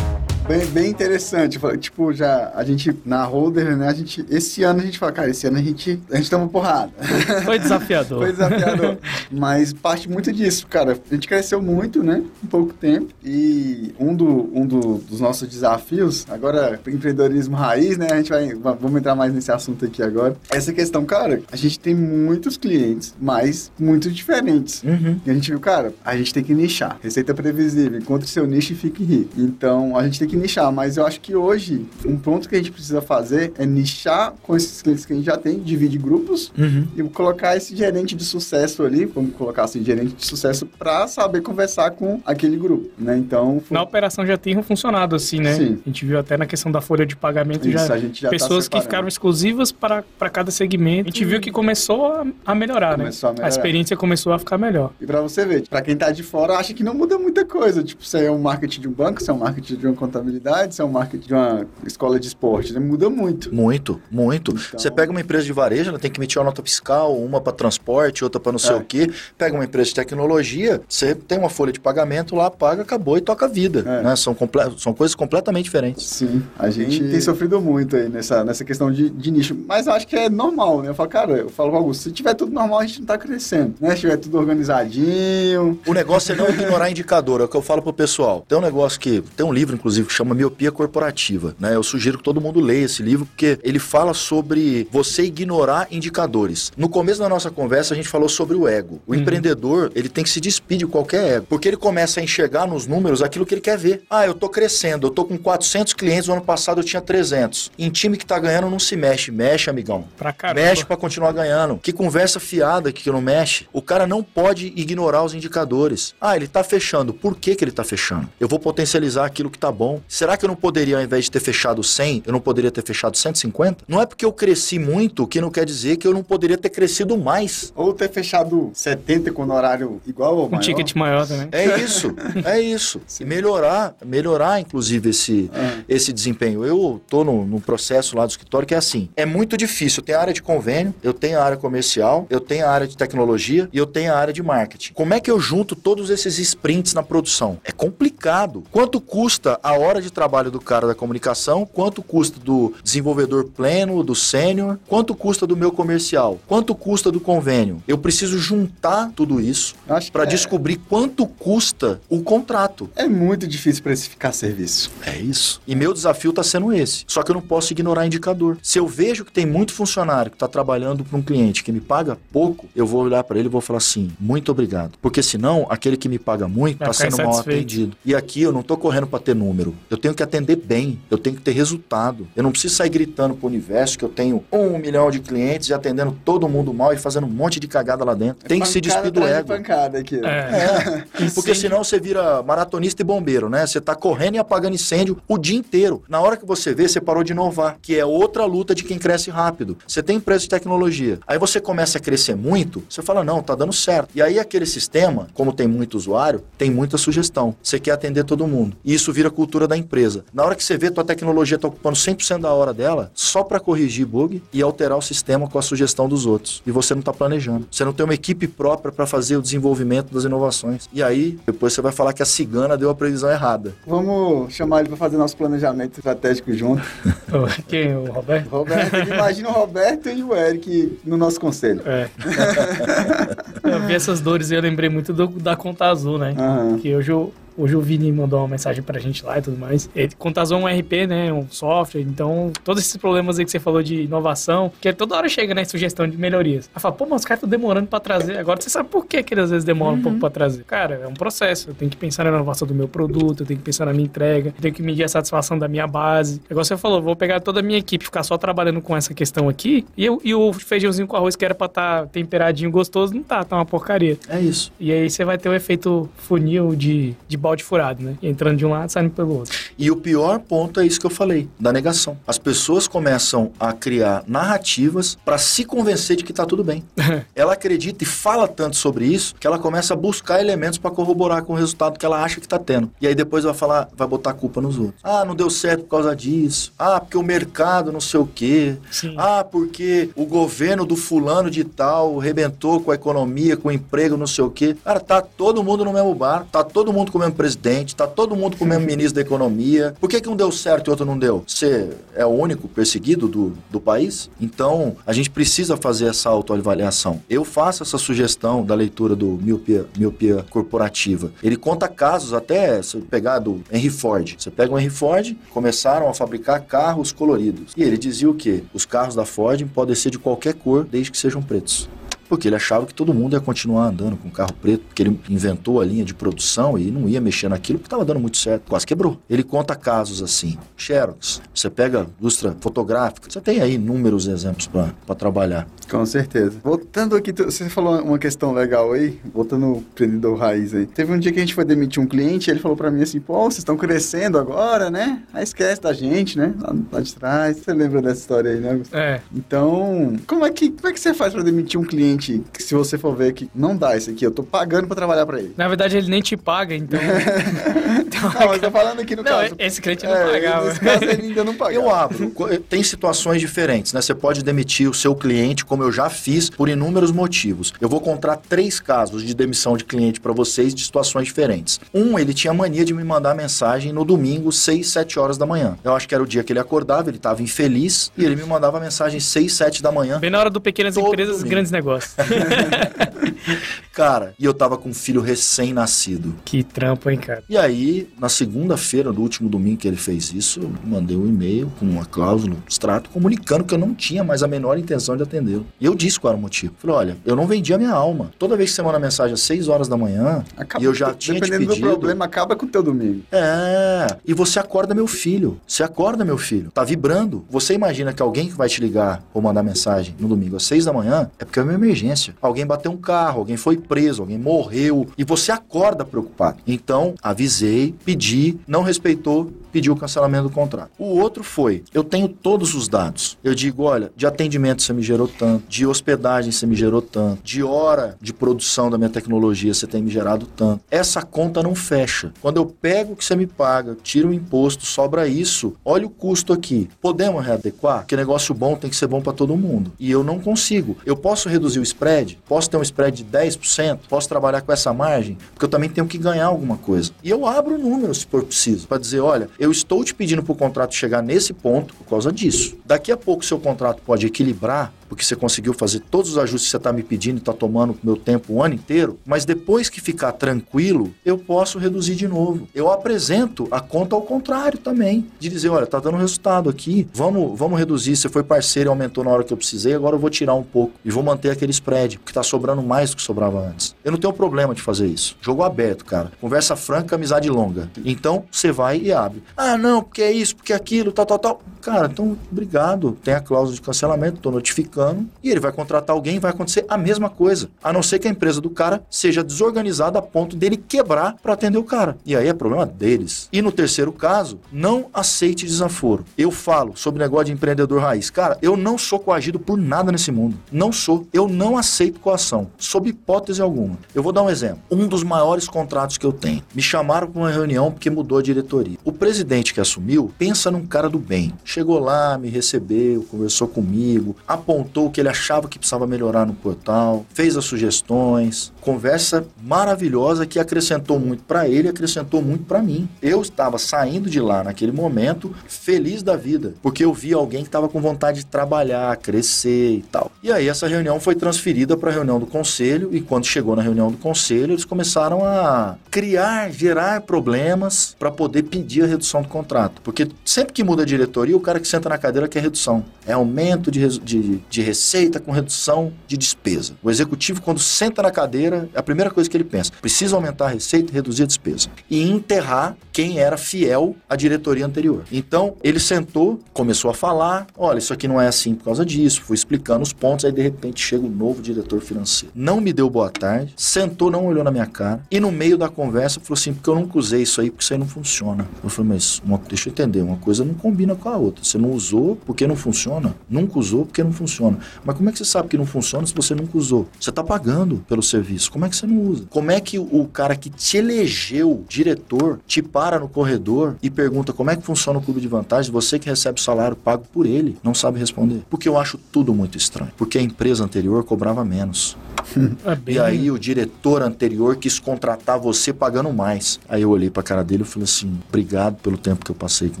Bem, bem interessante. Tipo, já a gente, na Holder, né? A gente, esse ano a gente fala, cara, esse ano a gente, a gente toma porrada. Foi desafiador. Foi desafiador. Mas parte muito disso, cara. A gente cresceu muito, né? Em pouco tempo. E um, do, um do- dos nossos desafios, agora, empreendedorismo raiz, né? A gente vai. va- Vamos entrar mais nesse assunto aqui agora. Essa questão, cara, a gente tem muitos clientes, mas muito diferentes. Uhum. E a gente viu, cara, a gente tem que nichar. Receita previsível, encontre seu nicho e fique rico. Então, a gente tem que nichar, mas eu acho que hoje, um ponto que a gente precisa fazer é nichar com esses clientes que a gente já tem, dividir grupos Uhum. e colocar esse gerente de sucesso ali, vamos colocar assim, gerente de sucesso pra saber conversar com aquele grupo, né? Então, foi- Na operação já tem funcionado assim, né? Sim. A gente viu até na questão da folha de pagamento Isso, já, a gente já tá pessoas que separando. ficaram exclusivas para, para cada segmento. A gente viu que começou a, a melhorar, Começou a né? melhorar. experiência começou a ficar melhor. E pra você ver, pra quem tá de fora, acha que não muda muita coisa. Tipo, se é um marketing de um banco, se é um marketing de uma contabilidade, se é um marketing de uma escola de esporte, né? Muda muito. Muito, muito. Então- Você pega uma empresa de varejo, ela tem que emitir uma nota fiscal, uma para transporte, outra para não sei É. o quê. Pega uma empresa de tecnologia, você tem uma folha de pagamento lá, paga, acabou e toca a vida. É. Né? São, comple- são coisas completamente diferentes. Sim, a gente tem sofrido muito aí nessa, nessa questão de, de nicho. Mas eu acho que é normal, né? Eu falo, cara, eu falo com o Augusto, se tiver tudo normal, a gente não tá crescendo, né? Se tiver tudo organizadinho. O negócio é não ignorar indicador, é o que eu falo pro pessoal. Tem um negócio que, tem um livro, inclusive, que chama Miopia Corporativa, né? Eu sugiro que todo mundo leia esse livro, porque ele fala sobre você ignorar indicadores. No começo da nossa conversa, a gente falou sobre o ego. O empreendedor, ele tem que se despedir de qualquer ego, porque ele começa a enxergar nos números aquilo que ele quer ver. Ah, eu tô crescendo, eu tô com 400 clientes, no ano passado eu tinha 300. Em time que tá ganhando não se mexe, mexe, amigão. Pra caramba. Mexe pra continuar ganhando. Que conversa fiada que não mexe. O cara não pode ignorar os indicadores. Ah, ele tá fechando. Por que, que ele tá fechando? Eu vou potencializar aquilo que tá bom. Será que eu não poderia, ao invés de ter fechado 100, eu não poderia ter fechado 150? Não é porque eu cresci muito que não quer dizer que eu não poderia ter crescido mais. Ou ter fechado 70 com horário igual ou Um maior. ticket maior também. É isso, é isso. E melhorar, melhorar, inclusive, esse, É. esse desempenho. Eu tô no, no processo lá do escritório que é assim. É muito difícil. Eu tenho a área de convênio, eu tenho a área comercial, eu tenho a área de tecnologia e eu tenho a área de marketing. Como é que eu junto todos esses sprints na produção? É complicado. Quanto custa a hora de trabalho do cara da comunicação? Quanto custa do desenvolvedor pleno, do sênior? Quanto custa do meu comercial? Quanto custa do convênio? Eu preciso juntar tudo isso para é, descobrir quanto custa o contrato. é muito difícil precificar serviço. É isso. E meu desafio está sendo esse. Só que eu não posso ignorar indicador. Se eu vejo que tem muito funcionário que está trabalhando para um cliente que me paga pouco, eu vou olhar para ele e vou falar assim: muito obrigado. Porque senão, aquele que me paga muito está sendo mal atendido. E aqui eu não estou correndo para ter número. Eu tenho que atender bem. Eu tenho que ter resultado. Eu não preciso sair gritando pro universo que eu tenho um milhão de clientes e atendendo todo mundo mal e fazendo um monte de cagada lá dentro. Tem que se despir do ego. pancada aqui. né? É. É, porque senão você vira maratonista e bombeiro, né? Você tá correndo e apagando incêndio o dia inteiro. Na hora que você vê, você parou de inovar, que é outra luta de quem cresce rápido. Você tem empresa de tecnologia. Aí você começa a crescer muito, você fala, não, tá dando certo. E aí aquele sistema, como tem muito usuário, tem muita sugestão. Você quer atender todo mundo. E isso vira cultura da empresa. Na hora que você vê, tua tecnologia tá ocupando 100% da hora dela, só para corrigir bug e alterar o sistema com a sugestão dos outros. E você não tá planejando. Você não tem uma equipe própria para fazer o desenvolvimento das inovações. E aí, depois você vai falar que a cigana deu a previsão errada. Vamos chamar ele para fazer nosso planejamento estratégico junto. Quem? O Roberto? Roberto, imagina o Roberto e o Eric no nosso conselho. É. eu vi essas dores e eu lembrei muito do- da conta azul, né? Aham. Que hoje o, Hoje o Vini mandou uma mensagem pra gente lá e tudo mais. Ele, Contazon é um RP, né? Um software. Então, todos esses problemas aí que você falou de inovação, que toda hora chega, né? Sugestão de melhorias. Aí fala, pô, mas os caras estão demorando pra trazer. Agora você sabe por que, que eles às vezes demoram um pouco pra trazer. Cara, é um processo. Eu tenho que pensar na inovação do meu produto, eu tenho que pensar na minha entrega, eu tenho que medir a satisfação da minha base. Igual você falou, vou pegar toda a minha equipe, ficar só trabalhando com essa questão aqui, e, eu, e o feijãozinho com arroz que era pra estar temperadinho gostoso, não tá, tá uma porcaria. É isso. E aí você vai ter o efeito funil de, de balde furado, né? Entrando de um lado, saindo pelo outro. E o pior ponto é isso que eu falei, da negação. As pessoas começam a criar narrativas pra se convencer de que tá tudo bem. ela acredita e fala tanto sobre isso que ela começa a buscar elementos pra corroborar com o resultado que ela acha que tá tendo. E aí depois vai falar, vai botar a culpa nos outros. Ah, não deu certo por causa disso. Ah, porque o mercado não sei o quê. Sim. Ah, porque o governo do fulano de tal rebentou com a economia, com o emprego, não sei o quê. Cara, tá todo mundo no mesmo bar, tá todo mundo com o mesmo presidente, tá todo mundo com o mesmo ministro da economia. Por que, que um deu certo e outro não deu? Você é o único perseguido do, do país? Então, a gente precisa fazer essa autoavaliação. Eu faço essa sugestão da leitura do Miopia, Miopia Corporativa. Ele conta casos até, se pegar do Henry Ford. Você pega o Henry Ford, começaram a fabricar carros coloridos. E ele dizia o quê? Os carros da Ford podem ser de qualquer cor, desde que sejam pretos. Porque ele achava que todo mundo ia continuar andando com carro preto, porque ele inventou a linha de produção e não ia mexer naquilo porque estava dando muito certo. Quase quebrou. Ele conta casos assim. Xerox, você pega indústria fotográfica, você tem aí inúmeros exemplos para trabalhar. Com certeza. Voltando aqui, você falou uma questão legal aí, voltando no empreendedor raiz aí. Teve um dia que a gente foi demitir um cliente, ele falou pra mim assim, pô, vocês estão crescendo agora, né? Aí esquece da gente, né? Lá, lá de trás. Você lembra dessa história aí, né? Gustavo? É. Então, como é que, como é que você faz pra demitir um cliente que se você for ver que não dá isso aqui, eu tô pagando pra trabalhar pra ele? Na verdade, ele nem te paga, então. então Não, mas tô falando aqui no Não, caso. esse cliente não É, pagava. Nesse caso ele ainda não pagava. Eu abro. Co- Tem situações diferentes, né? Você pode demitir o seu cliente, como eu já fiz, por inúmeros motivos. Eu vou contar três casos de demissão de cliente para vocês de situações diferentes. Um, ele tinha mania de me mandar mensagem no domingo, 6, 7 horas da manhã. Eu acho que era o dia que ele acordava, ele estava infeliz, e ele me mandava mensagem 6, 7 da manhã. Bem na hora do Pequenas Empresas, domingo. Grandes Negócios. Cara, e eu tava com um filho recém-nascido. que trampo, hein, cara. E aí, na segunda-feira do último domingo que ele fez isso, eu mandei um e-mail com uma cláusula, um extrato, comunicando que eu não tinha mais a menor intenção de atendê-lo. E eu disse qual era o motivo. Falei, olha, eu não vendi a minha alma. Toda vez que você manda mensagem às 6 horas da manhã, Acaba- e eu já tinha te Dependendo do pedido... problema, acaba com o teu domingo. É, e você acorda meu filho. Você acorda meu filho. Tá vibrando. Você imagina que alguém que vai te ligar ou mandar mensagem no domingo às seis da manhã é porque é uma emergência. Alguém bateu um carro, alguém foi preso, alguém morreu. E você acorda preocupado. Então, avisei, pedi, não respeitou, pediu o cancelamento do contrato. O outro foi, eu tenho todos os dados. Eu digo, olha, de atendimento você me gerou tanto, de hospedagem você me gerou tanto, de hora de produção da minha tecnologia você tem me gerado tanto. Essa conta não fecha. Quando eu pego o que você me paga, tiro o imposto, sobra isso, olha o custo aqui. Podemos readequar? Porque negócio bom tem que ser bom para todo mundo. E eu não consigo. Eu posso reduzir o spread? Posso ter um spread de 10%? Posso trabalhar com essa margem? Porque eu também tenho que ganhar alguma coisa. E eu abro o número se for preciso, para dizer, olha, eu estou te pedindo para o contrato chegar nesse ponto por causa disso. Daqui a pouco seu contrato pode equilibrar, porque você conseguiu fazer todos os ajustes que você está me pedindo e está tomando meu tempo o ano inteiro, mas depois que ficar tranquilo, eu posso reduzir de novo. Eu apresento a conta ao contrário também, de dizer, olha, tá dando resultado aqui, vamos, vamos reduzir, você foi parceiro e aumentou na hora que eu precisei, agora eu vou tirar um pouco e vou manter aquele spread, porque tá sobrando mais do que sobrava antes. Eu não tenho problema de fazer isso. Jogo aberto, cara. Conversa franca, amizade longa. Então, você vai e abre. Ah, não, porque é isso, porque é aquilo, tal, tal, tal. Cara, então, obrigado. Tem a cláusula de cancelamento, tô notificando. E ele vai contratar alguém vai acontecer a mesma coisa. A não ser que a empresa do cara seja desorganizada a ponto dele quebrar para atender o cara. E aí é problema deles. E no terceiro caso, não aceite desaforo. Eu falo sobre negócio de empreendedor raiz. Cara, eu não sou coagido por nada nesse mundo. Não sou. Eu não aceito coação, sob hipótese alguma. Eu vou dar um exemplo. Um dos maiores contratos que eu tenho. Me chamaram para uma reunião porque mudou a diretoria. O presidente que assumiu pensa num cara do bem. Chegou lá, me recebeu, conversou comigo, apontou apontou o que ele achava que precisava melhorar no portal, fez as sugestões, conversa maravilhosa que acrescentou muito para ele, acrescentou muito para mim. Eu estava saindo de lá naquele momento feliz da vida, porque eu vi alguém que estava com vontade de trabalhar, crescer e tal. E aí essa reunião foi transferida para a reunião do conselho e quando chegou na reunião do conselho, eles começaram a criar, gerar problemas para poder pedir a redução do contrato, porque sempre que muda a diretoria, o cara que senta na cadeira quer redução. É aumento de, de, de receita com redução de despesa. O executivo, quando senta na cadeira, a primeira coisa que ele pensa, precisa aumentar a receita e reduzir a despesa. E enterrar quem era fiel à diretoria anterior. Então, ele sentou, começou a falar, olha, isso aqui não é assim por causa disso, fui explicando os pontos, aí de repente chega o novo diretor financeiro. Não me deu boa tarde, sentou, não olhou na minha cara, e no meio da conversa falou assim, porque eu nunca usei isso aí, porque isso aí não funciona. Eu falei, mas uma, deixa eu entender, uma coisa não combina com a outra. Você não usou porque não funciona, nunca usou porque não funciona. Mas como é que você sabe que não funciona se você nunca usou? Você está pagando pelo serviço, como é que você não usa? Como é que o cara que te elegeu diretor te para no corredor e pergunta como é que funciona o clube de vantagens, você que recebe salário pago por ele, não sabe responder? Porque eu acho tudo muito estranho. Porque a empresa anterior cobrava menos. É bem- E aí o diretor anterior quis contratar você pagando mais. Aí eu olhei pra cara dele e falei assim: obrigado pelo tempo que eu passei com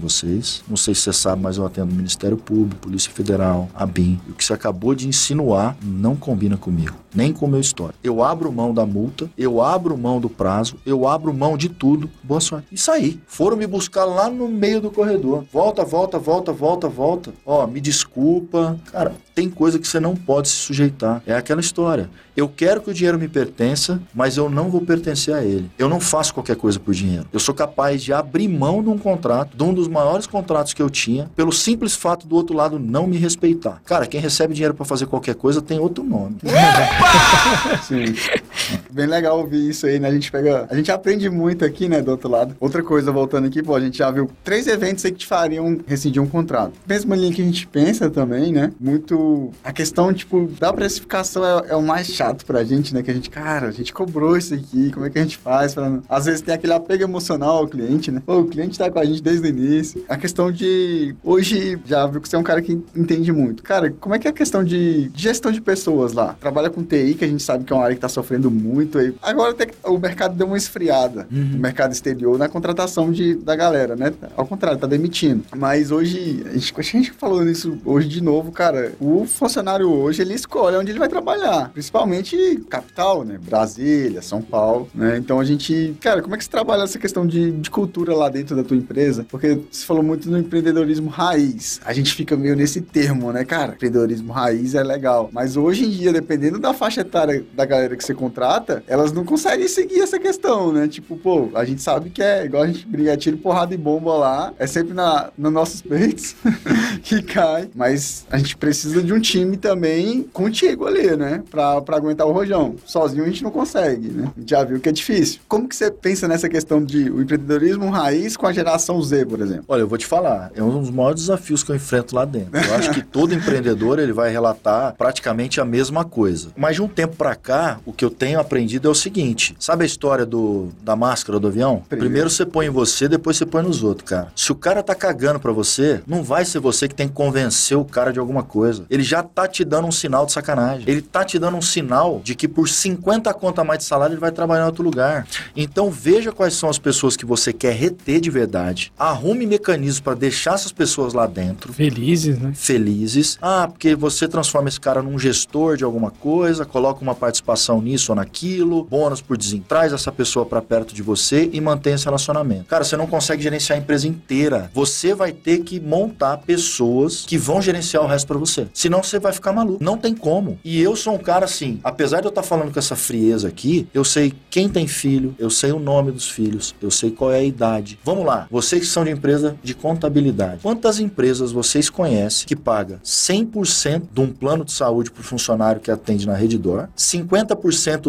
vocês. Não sei se você sabe, mas eu atendo o Ministério Público, Polícia Federal, a BIM. E o que você acabou de insinuar não combina comigo, nem com o meu histórico. Eu abro mão da multa, eu abro mão do prazo, eu abro mão de tudo. Boa sorte. E saí. Foram me buscar lá no meio do corredor. Volta, volta, volta, volta, volta. Ó, me desculpa. Cara, tem coisa que você não pode se sujeitar. É aquela história. Eu quero que o dinheiro me pertença, mas eu não vou pertencer a ele. Eu não faço qualquer coisa por dinheiro. Eu sou capaz de abrir mão de um contrato, de um dos maiores contratos que eu tinha, pelo simples fato do outro lado não me respeitar. Cara, quem recebe dinheiro pra fazer qualquer coisa tem outro nome. Sim. Bem legal ouvir isso aí, né? A gente pega. A gente aprende muito aqui, né, do outro lado. Outra coisa, voltando aqui, pô, a gente já viu três eventos aí que te fariam rescindir um contrato. Mesma linha que a gente pensa também, né? Muito. A questão, tipo, da precificação é, é o mais chato pra gente, né? Que a gente, cara, a gente cobrou isso aqui, como é que a gente faz? Pra... Às vezes tem aquele apego emocional ao cliente, né? Pô, o cliente tá com a gente desde o início. A questão de. Hoje, já viu que você é um cara que entende muito. Cara, como é que é a questão de de gestão de pessoas lá? Trabalha com TI, que a gente sabe que é uma área que tá sofrendo muito aí. Agora até que o mercado deu uma esfriada. O mercado exterior na contratação de, da galera, né? Ao contrário, tá demitindo. Mas hoje, a gente, a gente falou nisso hoje de novo, cara. O funcionário hoje, ele escolhe onde ele vai trabalhar. Principalmente capital, né? Brasília, São Paulo, né? Então a gente... Cara, como é que você trabalha essa questão de, de cultura lá dentro da tua empresa? Porque você falou muito no empreendedorismo raiz. A gente fica meio nesse termo, né, cara? Empreendedorismo raiz é legal. Mas hoje em dia, dependendo da faixa etária da galera que você contrata, elas não conseguem seguir essa questão, né? Tipo, pô, a gente sabe que é igual a gente briga, é tiro, porrada e bomba lá. É sempre na, nos nossos peitos que cai. Mas a gente precisa de um time também contigo ali, né? Pra, pra aguentar o rojão. Sozinho a gente não consegue, né? A gente já viu que é difícil. Como que você pensa nessa questão de o empreendedorismo raiz com a geração Z, por exemplo? Olha, eu vou te falar, é um dos maiores desafios que eu enfrento lá dentro. Eu acho que todo empreendedor ele vai relatar praticamente a mesma coisa. Mas de um tempo pra cá, o que eu tenho aprendido é o seguinte: sabe a história do, da máscara do avião? Primeiro. Você põe em você, depois você põe nos outros, cara. Se o cara tá cagando pra você, não vai ser você que tem que convencer o cara de alguma coisa. Ele já tá te dando um sinal de sacanagem. Ele tá te dando um sinal de que por 50 conta a mais de salário ele vai trabalhar em outro lugar. Então veja quais são as pessoas que você quer reter de verdade. Arrume mecanismos pra deixar essas pessoas lá dentro Felizes, né? felizes. Ah, porque você transforma esse cara num gestor de alguma coisa, coloca uma participação nisso ou naquilo, bônus por desemprego. Traz essa pessoa pra perto de você e mantém esse relacionamento. Cara, você não consegue gerenciar a empresa inteira. Você vai ter que montar pessoas que vão gerenciar o resto pra você. Senão você vai ficar maluco. Não tem como. E eu sou um cara assim, apesar de eu estar falando com essa frieza aqui, eu sei quem tem filho, eu sei o nome dos filhos, eu sei qual é a idade. Vamos lá, vocês que são de empresa de contabilidade. Quantas empresas vocês conhecem que paga 100% de um plano de saúde para o funcionário que atende na Redditor, 50%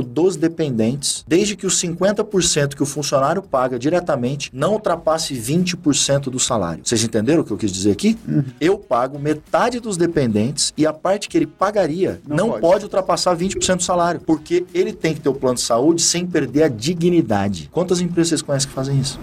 dos dependentes, desde que os 50% que o funcionário paga diretamente não ultrapasse 20% do salário. Vocês entenderam o que eu quis dizer aqui? Eu pago metade dos dependentes e a parte que ele pagaria Não não, pode. pode. ultrapassar 20% do salário, porque ele tem que ter o plano de saúde sem perder a dignidade. Quantas empresas vocês conhecem que fazem isso?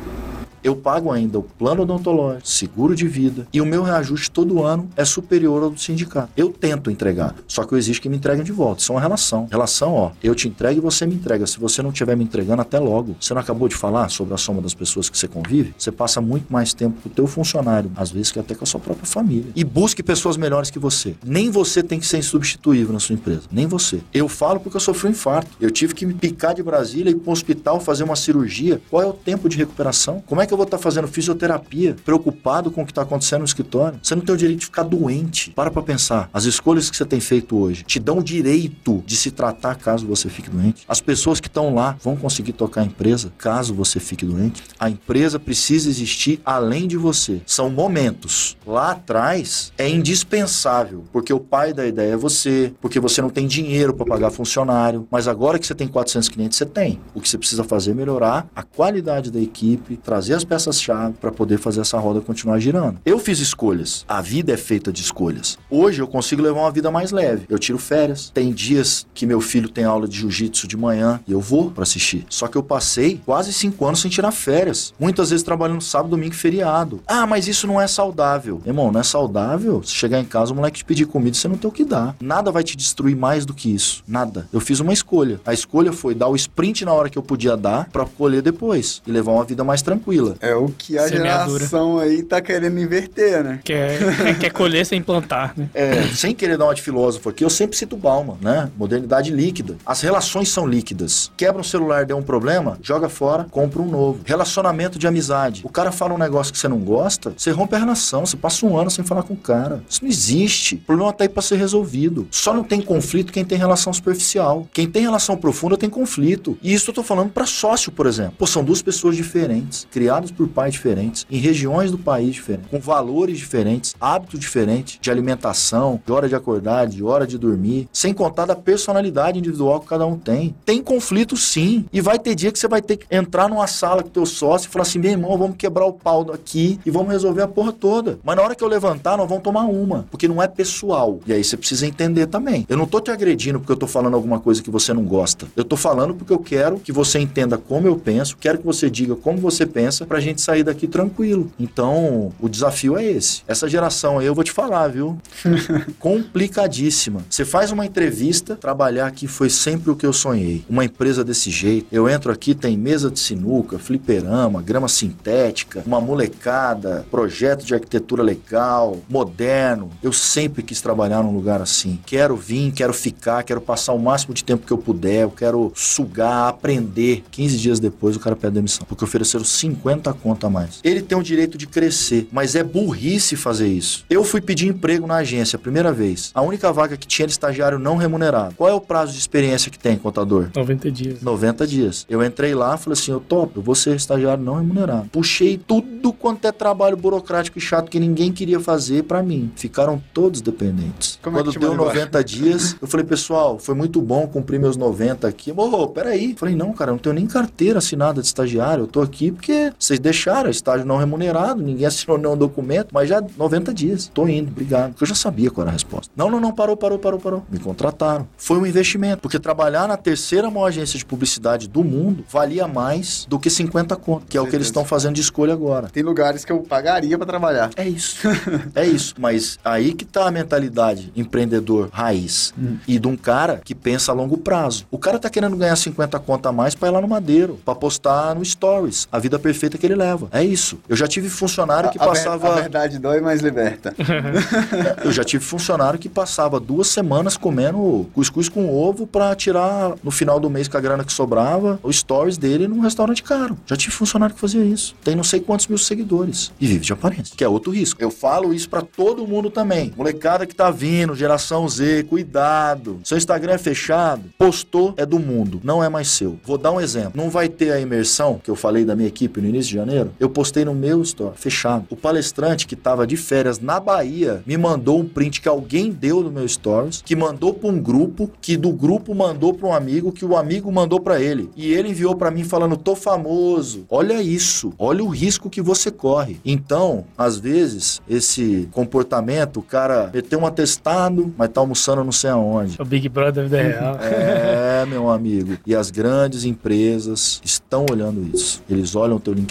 Eu pago ainda o plano odontológico, seguro de vida e o meu reajuste todo ano é superior ao do sindicato. Eu tento entregar, só que eu exijo que me entreguem de volta. Isso é uma relação. Relação, ó, eu te entrego e você me entrega. Se você não estiver me entregando, até logo. Você não acabou de falar sobre a soma das pessoas que você convive? Você passa muito mais tempo com o teu funcionário, às vezes que até com a sua própria família. E busque pessoas melhores que você. Nem você tem que ser insubstituível na sua empresa. Nem você. Eu falo porque eu sofri um infarto. Eu tive que me picar de Brasília e ir para o hospital fazer uma cirurgia. Qual é o tempo de recuperação? Como é que eu vou estar fazendo fisioterapia, preocupado com o que está acontecendo no escritório? Você não tem o direito de ficar doente. Para para pensar. As escolhas que você tem feito hoje te dão o direito de se tratar caso você fique doente. As pessoas que estão lá vão conseguir tocar a empresa caso você fique doente. A empresa precisa existir além de você. São momentos. Lá atrás é indispensável, porque o pai da ideia é você, porque você não tem dinheiro para pagar funcionário, mas agora que você tem 400 clientes, você tem. O que você precisa fazer é melhorar a qualidade da equipe, trazer as peças-chave para poder fazer essa roda continuar girando. Eu fiz escolhas. A vida é feita de escolhas. Hoje eu consigo levar uma vida mais leve. Eu tiro férias. Tem dias que meu filho tem aula de jiu-jitsu de manhã e eu vou para assistir. Só que eu passei quase cinco anos sem tirar férias. Muitas vezes trabalhando sábado, domingo e feriado. Ah, mas isso não é saudável. Irmão, não é saudável se chegar em casa o moleque te pedir comida você não tem o que dar. Nada vai te destruir mais do que isso. Nada. Eu fiz uma escolha. A escolha foi dar o sprint na hora que eu podia dar para colher depois e levar uma vida mais tranquila. É o que a Semeadura. geração aí tá querendo inverter, né? Quer, quer colher sem plantar, né? É, sem querer dar uma de filósofo aqui, eu sempre cito Bauman, né? Modernidade líquida. As relações são líquidas. Quebra um celular, deu um problema, joga fora, compra um novo. Relacionamento de amizade. O cara fala um negócio que você não gosta, você rompe a relação, você passa um ano sem falar com o cara. Isso não existe. O problema tá aí pra ser resolvido. Só não tem conflito quem tem relação superficial. Quem tem relação profunda tem conflito. E isso eu tô falando pra sócio, por exemplo. Pô, são duas pessoas diferentes, criadas por pais diferentes, em regiões do país diferentes, com valores diferentes, hábitos diferentes, de alimentação, de hora de acordar, de hora de dormir, sem contar da personalidade individual que cada um tem. Tem conflito sim. E vai ter dia que você vai ter que entrar numa sala com teu sócio e falar assim: meu irmão, vamos quebrar o pau aqui e vamos resolver a porra toda. Mas na hora que eu levantar, nós vamos tomar uma. Porque não é pessoal. E aí você precisa entender também. Eu não tô te agredindo porque eu tô falando alguma coisa que você não gosta. Eu tô falando porque eu quero que você entenda como eu penso, quero que você diga como você pensa pra gente sair daqui tranquilo. Então, o desafio é esse. Essa geração aí eu vou te falar, viu? Complicadíssima. Você faz uma entrevista, trabalhar aqui foi sempre o que eu sonhei. Uma empresa desse jeito. Eu entro aqui, tem mesa de sinuca, fliperama, grama sintética, uma molecada, projeto de arquitetura legal, moderno. Eu sempre quis trabalhar num lugar assim. Quero vir, quero ficar, quero passar o máximo de tempo que eu puder, eu quero sugar, aprender. 15 dias depois o cara pede demissão, porque ofereceram 50 conto a mais. Ele tem o direito de crescer, mas é burrice fazer isso. Eu fui pedir emprego na agência a primeira vez. A única vaga que tinha era estagiário não remunerado. Qual é o prazo de experiência que tem, contador? 90 dias. 90 dias. Eu entrei lá, falei assim, eu topo, eu vou ser estagiário não remunerado. Puxei tudo quanto é trabalho burocrático e chato que ninguém queria fazer pra mim. Ficaram todos dependentes. Como é Quando te deu mandou 90 dias, eu falei, pessoal, foi muito bom cumprir meus 90 aqui. Ô, peraí. Falei, não, cara, eu não tenho nem carteira assinada de estagiário. Eu tô aqui porque vocês deixaram estágio não remunerado, ninguém assinou nenhum documento, mas já 90 dias. Tô indo, obrigado. Porque eu já sabia qual era a resposta. Não, não, não, parou, parou, parou, parou. Me contrataram. Foi um investimento, porque trabalhar na terceira maior agência de publicidade do mundo valia mais do que 50 conto, que é o que eles estão fazendo de escolha agora. Tem lugares que eu pagaria pra trabalhar. É isso. é isso. Mas aí que tá a mentalidade empreendedor raiz. E de um cara que pensa a longo prazo. O cara tá querendo ganhar 50 conto a mais pra ir lá no Madeiro, pra postar no Stories. A vida perfeita que ele leva. É isso. Eu já tive funcionário que A- passava. A verdade dói, mas liberta. Eu já tive funcionário que passava duas semanas comendo cuscuz com ovo pra tirar no final do mês com a grana que sobrava o stories dele num restaurante caro. Já tive funcionário que fazia isso. Tem não sei quantos mil seguidores e vive de aparência, que é outro risco. Eu falo isso pra todo mundo também. Molecada que tá vindo, geração Z, cuidado. Seu Instagram é fechado, postou é do mundo, não é mais seu. Vou dar um exemplo. Não vai ter a imersão que eu falei da minha equipe no início de janeiro. Eu postei no meu story, fechado. O palestrante que tava de férias na Bahia me mandou um print que alguém deu no meu stories, que mandou pra um grupo, que do grupo mandou pra um amigo, que o amigo mandou pra ele. E ele enviou pra mim falando: "Tô famoso". Olha isso. Olha o risco que você corre. Então, às vezes, esse comportamento, o cara meteu um atestado, mas tá almoçando não sei aonde. O Big Brother da real. É, meu amigo. E as grandes empresas estão olhando isso. Eles olham o teu LinkedIn,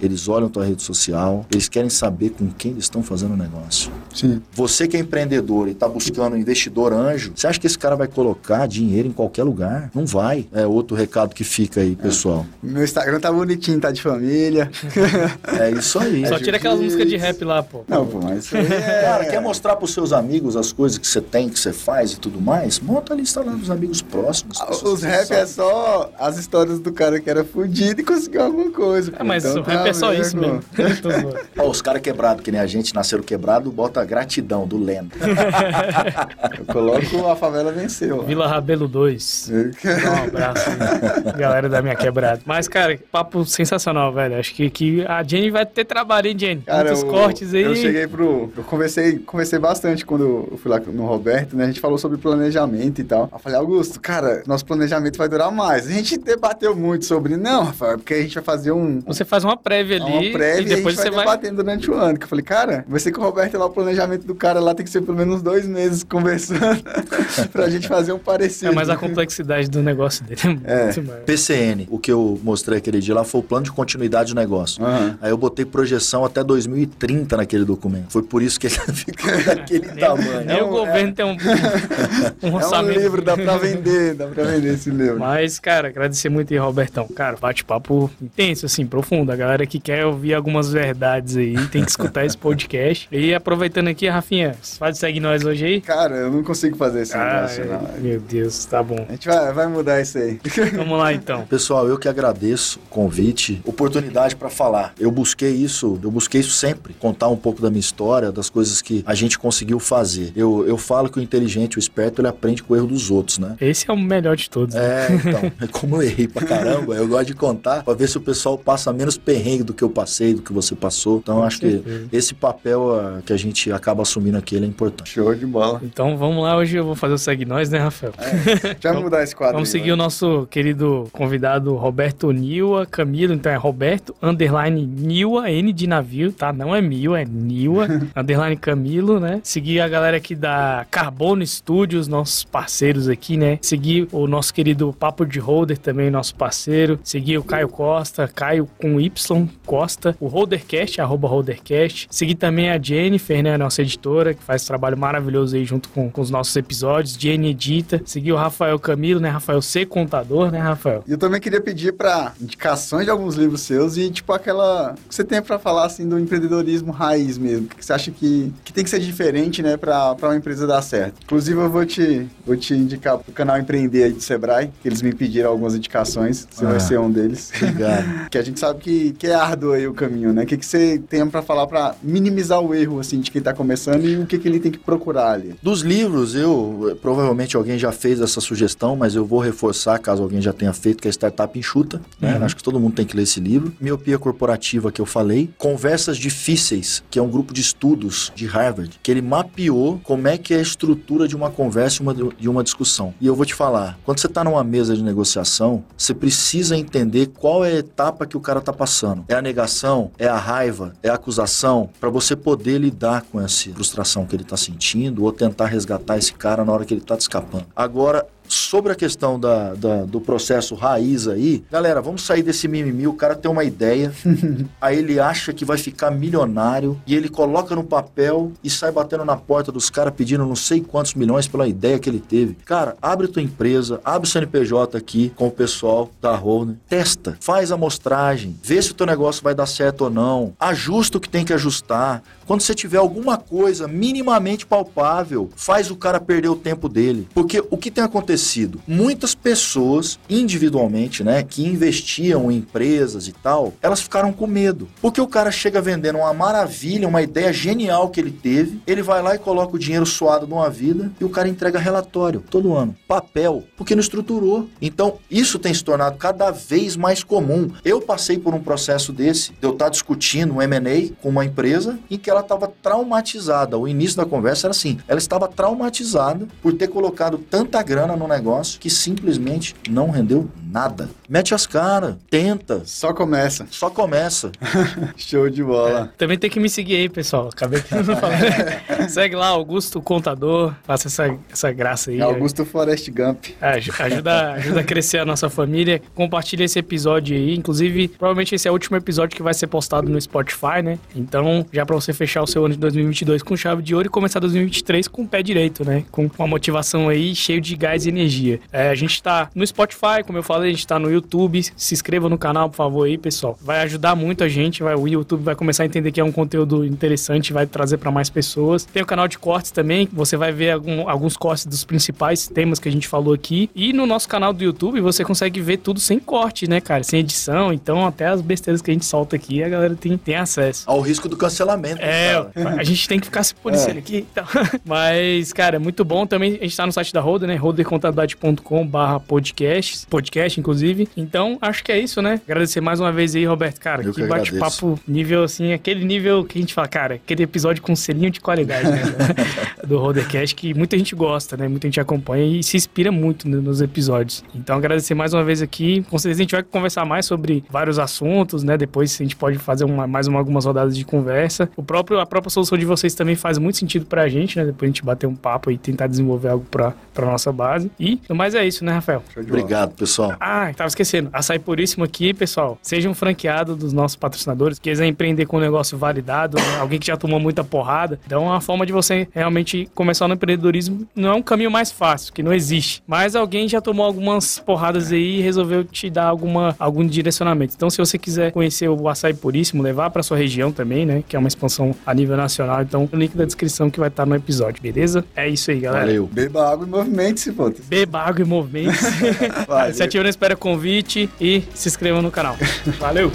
eles olham tua rede social, eles querem saber com quem eles estão fazendo o negócio. Sim. Você que é empreendedor e está buscando um investidor anjo, você acha que esse cara vai colocar dinheiro em qualquer lugar? Não vai. É outro recado que fica aí, pessoal. Meu Instagram tá bonitinho, tá de família. É isso aí. Só tira aquelas músicas de rap lá, pô. Não, pô, mas é... Cara, quer mostrar pros seus amigos as coisas que você tem, que você faz e tudo mais? Monta a lista lá dos amigos próximos. Ah, Os rap é só as histórias do cara que era fudido e conseguiu alguma coisa. É. mas Então o rap tá é só isso mesmo. Ó, os caras quebrados, que nem a gente, nasceram quebrado, bota gratidão do Lendo. Eu coloco a favela venceu. Vila Rabelo 2. Dá um abraço, aí, galera da minha quebrada. Mas, cara, papo sensacional, velho. Acho que, que a Jenny vai ter trabalho, hein, Jenny? Cara, Muitos eu, cortes aí. Eu cheguei pro. Eu conversei, conversei bastante quando eu fui lá no Roberto, né? A gente falou sobre planejamento e tal. Eu falei, Augusto, cara, nosso planejamento vai durar mais. A gente debateu muito sobre. Não, Rafael, porque a gente vai fazer um. Você faz uma prévia uma ali prévia e depois a gente você vai. debatendo durante o ano. Que eu falei, cara, vai ser que o Roberto lá, o planejamento do cara lá tem que ser pelo menos dois meses conversando pra gente fazer um parecido. É, mas a complexidade do negócio dele é É. muito maior. PCN, o que eu mostrei aquele dia lá foi o plano de continuidade do negócio. Aham. Aí eu botei projeção até 2030 naquele documento. Foi por isso que ele ficou daquele tamanho. Nem É o um- governo tem um, um É um orçamento. livro, dá pra vender, dá pra vender esse livro. Mas, cara, agradecer muito aí, Robertão. Cara, bate-papo intenso, assim, profundo. A galera que quer ouvir algumas verdades aí tem que escutar esse podcast. E aproveitando aqui, Rafinha, faz segue nós hoje aí. Cara, eu não consigo fazer esse negócio, não. Meu Deus, tá bom. A gente vai, vai mudar isso aí. Vamos lá então. Pessoal, eu que agradeço o convite, oportunidade para falar. Eu busquei isso, eu busquei isso sempre, contar um pouco da minha história, das coisas que a gente conseguiu fazer. Eu, eu falo que o inteligente, o esperto, ele aprende com o erro dos outros, né? Esse é o melhor de todos. É, então, é como eu errei pra caramba, eu gosto de contar pra ver se o pessoal passa menos perrengue do que eu passei, do que você passou. Então, eu acho que certeza. esse papel ah, que a gente acaba assumindo aqui, ele é importante. Show de bola. Então vamos lá, hoje eu vou fazer o segue nós, né, Rafael? A gente vai mudar esse quadro Vamos aí, seguir vai. o nosso querido convidado Roberto Niwa Camilo. Então é Roberto underline Niwa, N de navio, tá? Não é Mil, é Niwa underline Camilo, né? Seguir a galera aqui da Carbono Studios, nossos parceiros aqui, né? Seguir o nosso querido Papo de Holder também, nosso parceiro. Seguir o Caio Costa, Caio com Y Costa, o Holdercast, arroba Holdercast. Seguir também a Jennifer, né? Nossa editora, que faz um trabalho maravilhoso aí junto com, com os nossos episódios. Jenny Edita. Seguir o Rafael Camilo, né? Rafael C. Contador, né, Rafael? E eu também queria pedir pra indicações de alguns livros seus e, tipo, aquela. O que você tem pra falar, assim, do empreendedorismo raiz mesmo. O que você acha que, que tem que ser diferente, né, pra, pra uma empresa dar certo. Inclusive, eu vou te, vou te indicar pro canal Empreender aí do Sebrae, que eles me pediram algumas indicações. Você Ah. vai ser um deles. Obrigado. que a gente sabe que, que é árduo aí o caminho, né? O que, que você tem pra falar pra minimizar o erro, assim, de quem tá começando e o que, que ele tem que procurar ali. Dos livros, eu provavelmente alguém já fez essa sugestão, mas eu vou reforçar caso alguém já tenha feito, que é Startup Enxuta. Né? Acho que todo mundo tem que ler esse livro. Miopia Corporativa, que eu falei. Conversas Difíceis, que é um grupo de estudos de Harvard, que ele mapeou como é que é a estrutura de uma conversa e uma, de uma discussão. E eu vou te falar, quando você está numa mesa de negociação, você precisa entender qual é a etapa que o cara está passando. É a negação? É a raiva? É a acusação? Para você poder lidar com essa frustração que ele está sentindo ou tentar resgatar esse cara na hora que ele está escapando. Agora, sobre a questão da, da- do processo raiz aí, galera, vamos sair desse mimimi. O cara tem uma ideia, aí ele acha que vai ficar milionário e ele coloca no papel e sai batendo na porta dos caras pedindo não sei quantos milhões pela ideia que ele teve. Cara, abre tua empresa, abre o CNPJ aqui com o pessoal da Holner, testa, faz a amostragem, vê se o teu negócio vai dar certo ou não, ajusta o que tem que ajustar. Quando você tiver alguma coisa minimamente palpável, faz o cara perder o tempo dele. Porque o que tem acontecido? Muitas pessoas, individualmente, né, que investiam em empresas e tal, elas ficaram com medo. Porque o cara chega vendendo uma maravilha, uma ideia genial que ele teve, ele vai lá e coloca o dinheiro suado numa vida e o cara entrega relatório todo ano. Papel, porque não estruturou. Então, isso tem se tornado cada vez mais comum. Eu passei por um processo desse, de eu estar discutindo um M&A com uma empresa em que ela ela estava traumatizada. O início da conversa era assim: ela estava traumatizada por ter colocado tanta grana no negócio que simplesmente não rendeu nada. Mete as caras, tenta, Só começa. só começa. Show de bola. Também tem que me seguir aí, pessoal. Acabei de não falar. Segue lá, Augusto Contador. Faça essa, essa graça aí. Augusto Forest Gump. É, aj- ajuda, ajuda a crescer a nossa família. Compartilha esse episódio aí. Inclusive, provavelmente esse é o último episódio que vai ser postado no Spotify, né? Então, já pra você fechar o seu ano de 2022 com chave de ouro e começar 2023 com o pé direito, né? Com uma motivação aí cheio de gás e energia. É, a gente tá no Spotify, como eu falei, a gente tá no YouTube. Se inscreva no canal, por favor, aí, pessoal. Vai ajudar muito a gente. Vai, o YouTube vai começar a entender que é um conteúdo interessante, vai trazer pra mais pessoas. Tem o canal de cortes também. Você vai ver algum- alguns cortes dos principais temas que a gente falou aqui. E no nosso canal do YouTube você consegue ver tudo sem corte, né, cara? Sem edição. Então, até as besteiras que a gente solta aqui, a galera tem, tem acesso. Ao risco do cancelamento. É, cara. a gente tem que ficar se policiando aqui. Então. Mas, cara, é muito bom. Também a gente tá no site da Roder, né? rodercontabilidade.com barra podcast. Podcast, inclusive. Então, acho que é isso, né? Agradecer mais uma vez aí, Roberto. Cara, Eu que que bate-papo nível, assim, aquele nível que a gente fala, cara, aquele episódio com selinho de qualidade, né? do Rodercast, que muita gente gosta, né? Muita gente acompanha e se inspira muito no- nos episódios. Então, agradecer mais uma vez aqui. Com certeza a gente vai conversar mais sobre vários assuntos, né? Depois a gente pode fazer uma- mais uma- algumas rodadas de conversa. O próprio, a própria solução de vocês também faz muito sentido pra gente, né? Depois a gente bater um papo e tentar desenvolver algo pra, pra nossa base. E, no mais é isso, né, Rafael? Obrigado, pessoal. Ah, tava esquecendo. Açaí Puríssimo aqui, pessoal. Seja um franqueado dos nossos patrocinadores. Quiser empreender com um negócio validado, né? alguém que já tomou muita porrada. Então, uma forma de você realmente começar no empreendedorismo não é um caminho mais fácil, que não existe. Mas alguém já tomou algumas porradas aí e resolveu te dar alguma, algum direcionamento. Então, se você quiser conhecer o Açaí Puríssimo, levar pra sua região também, né? Que é uma expansão a nível nacional. Então, o link da descrição que vai estar no episódio, beleza? É isso aí, galera. Valeu. Beba água e movimente-se, pô. Beba água e movimentos. Valeu. Se ativa não espera convite e se inscreva no canal. Valeu!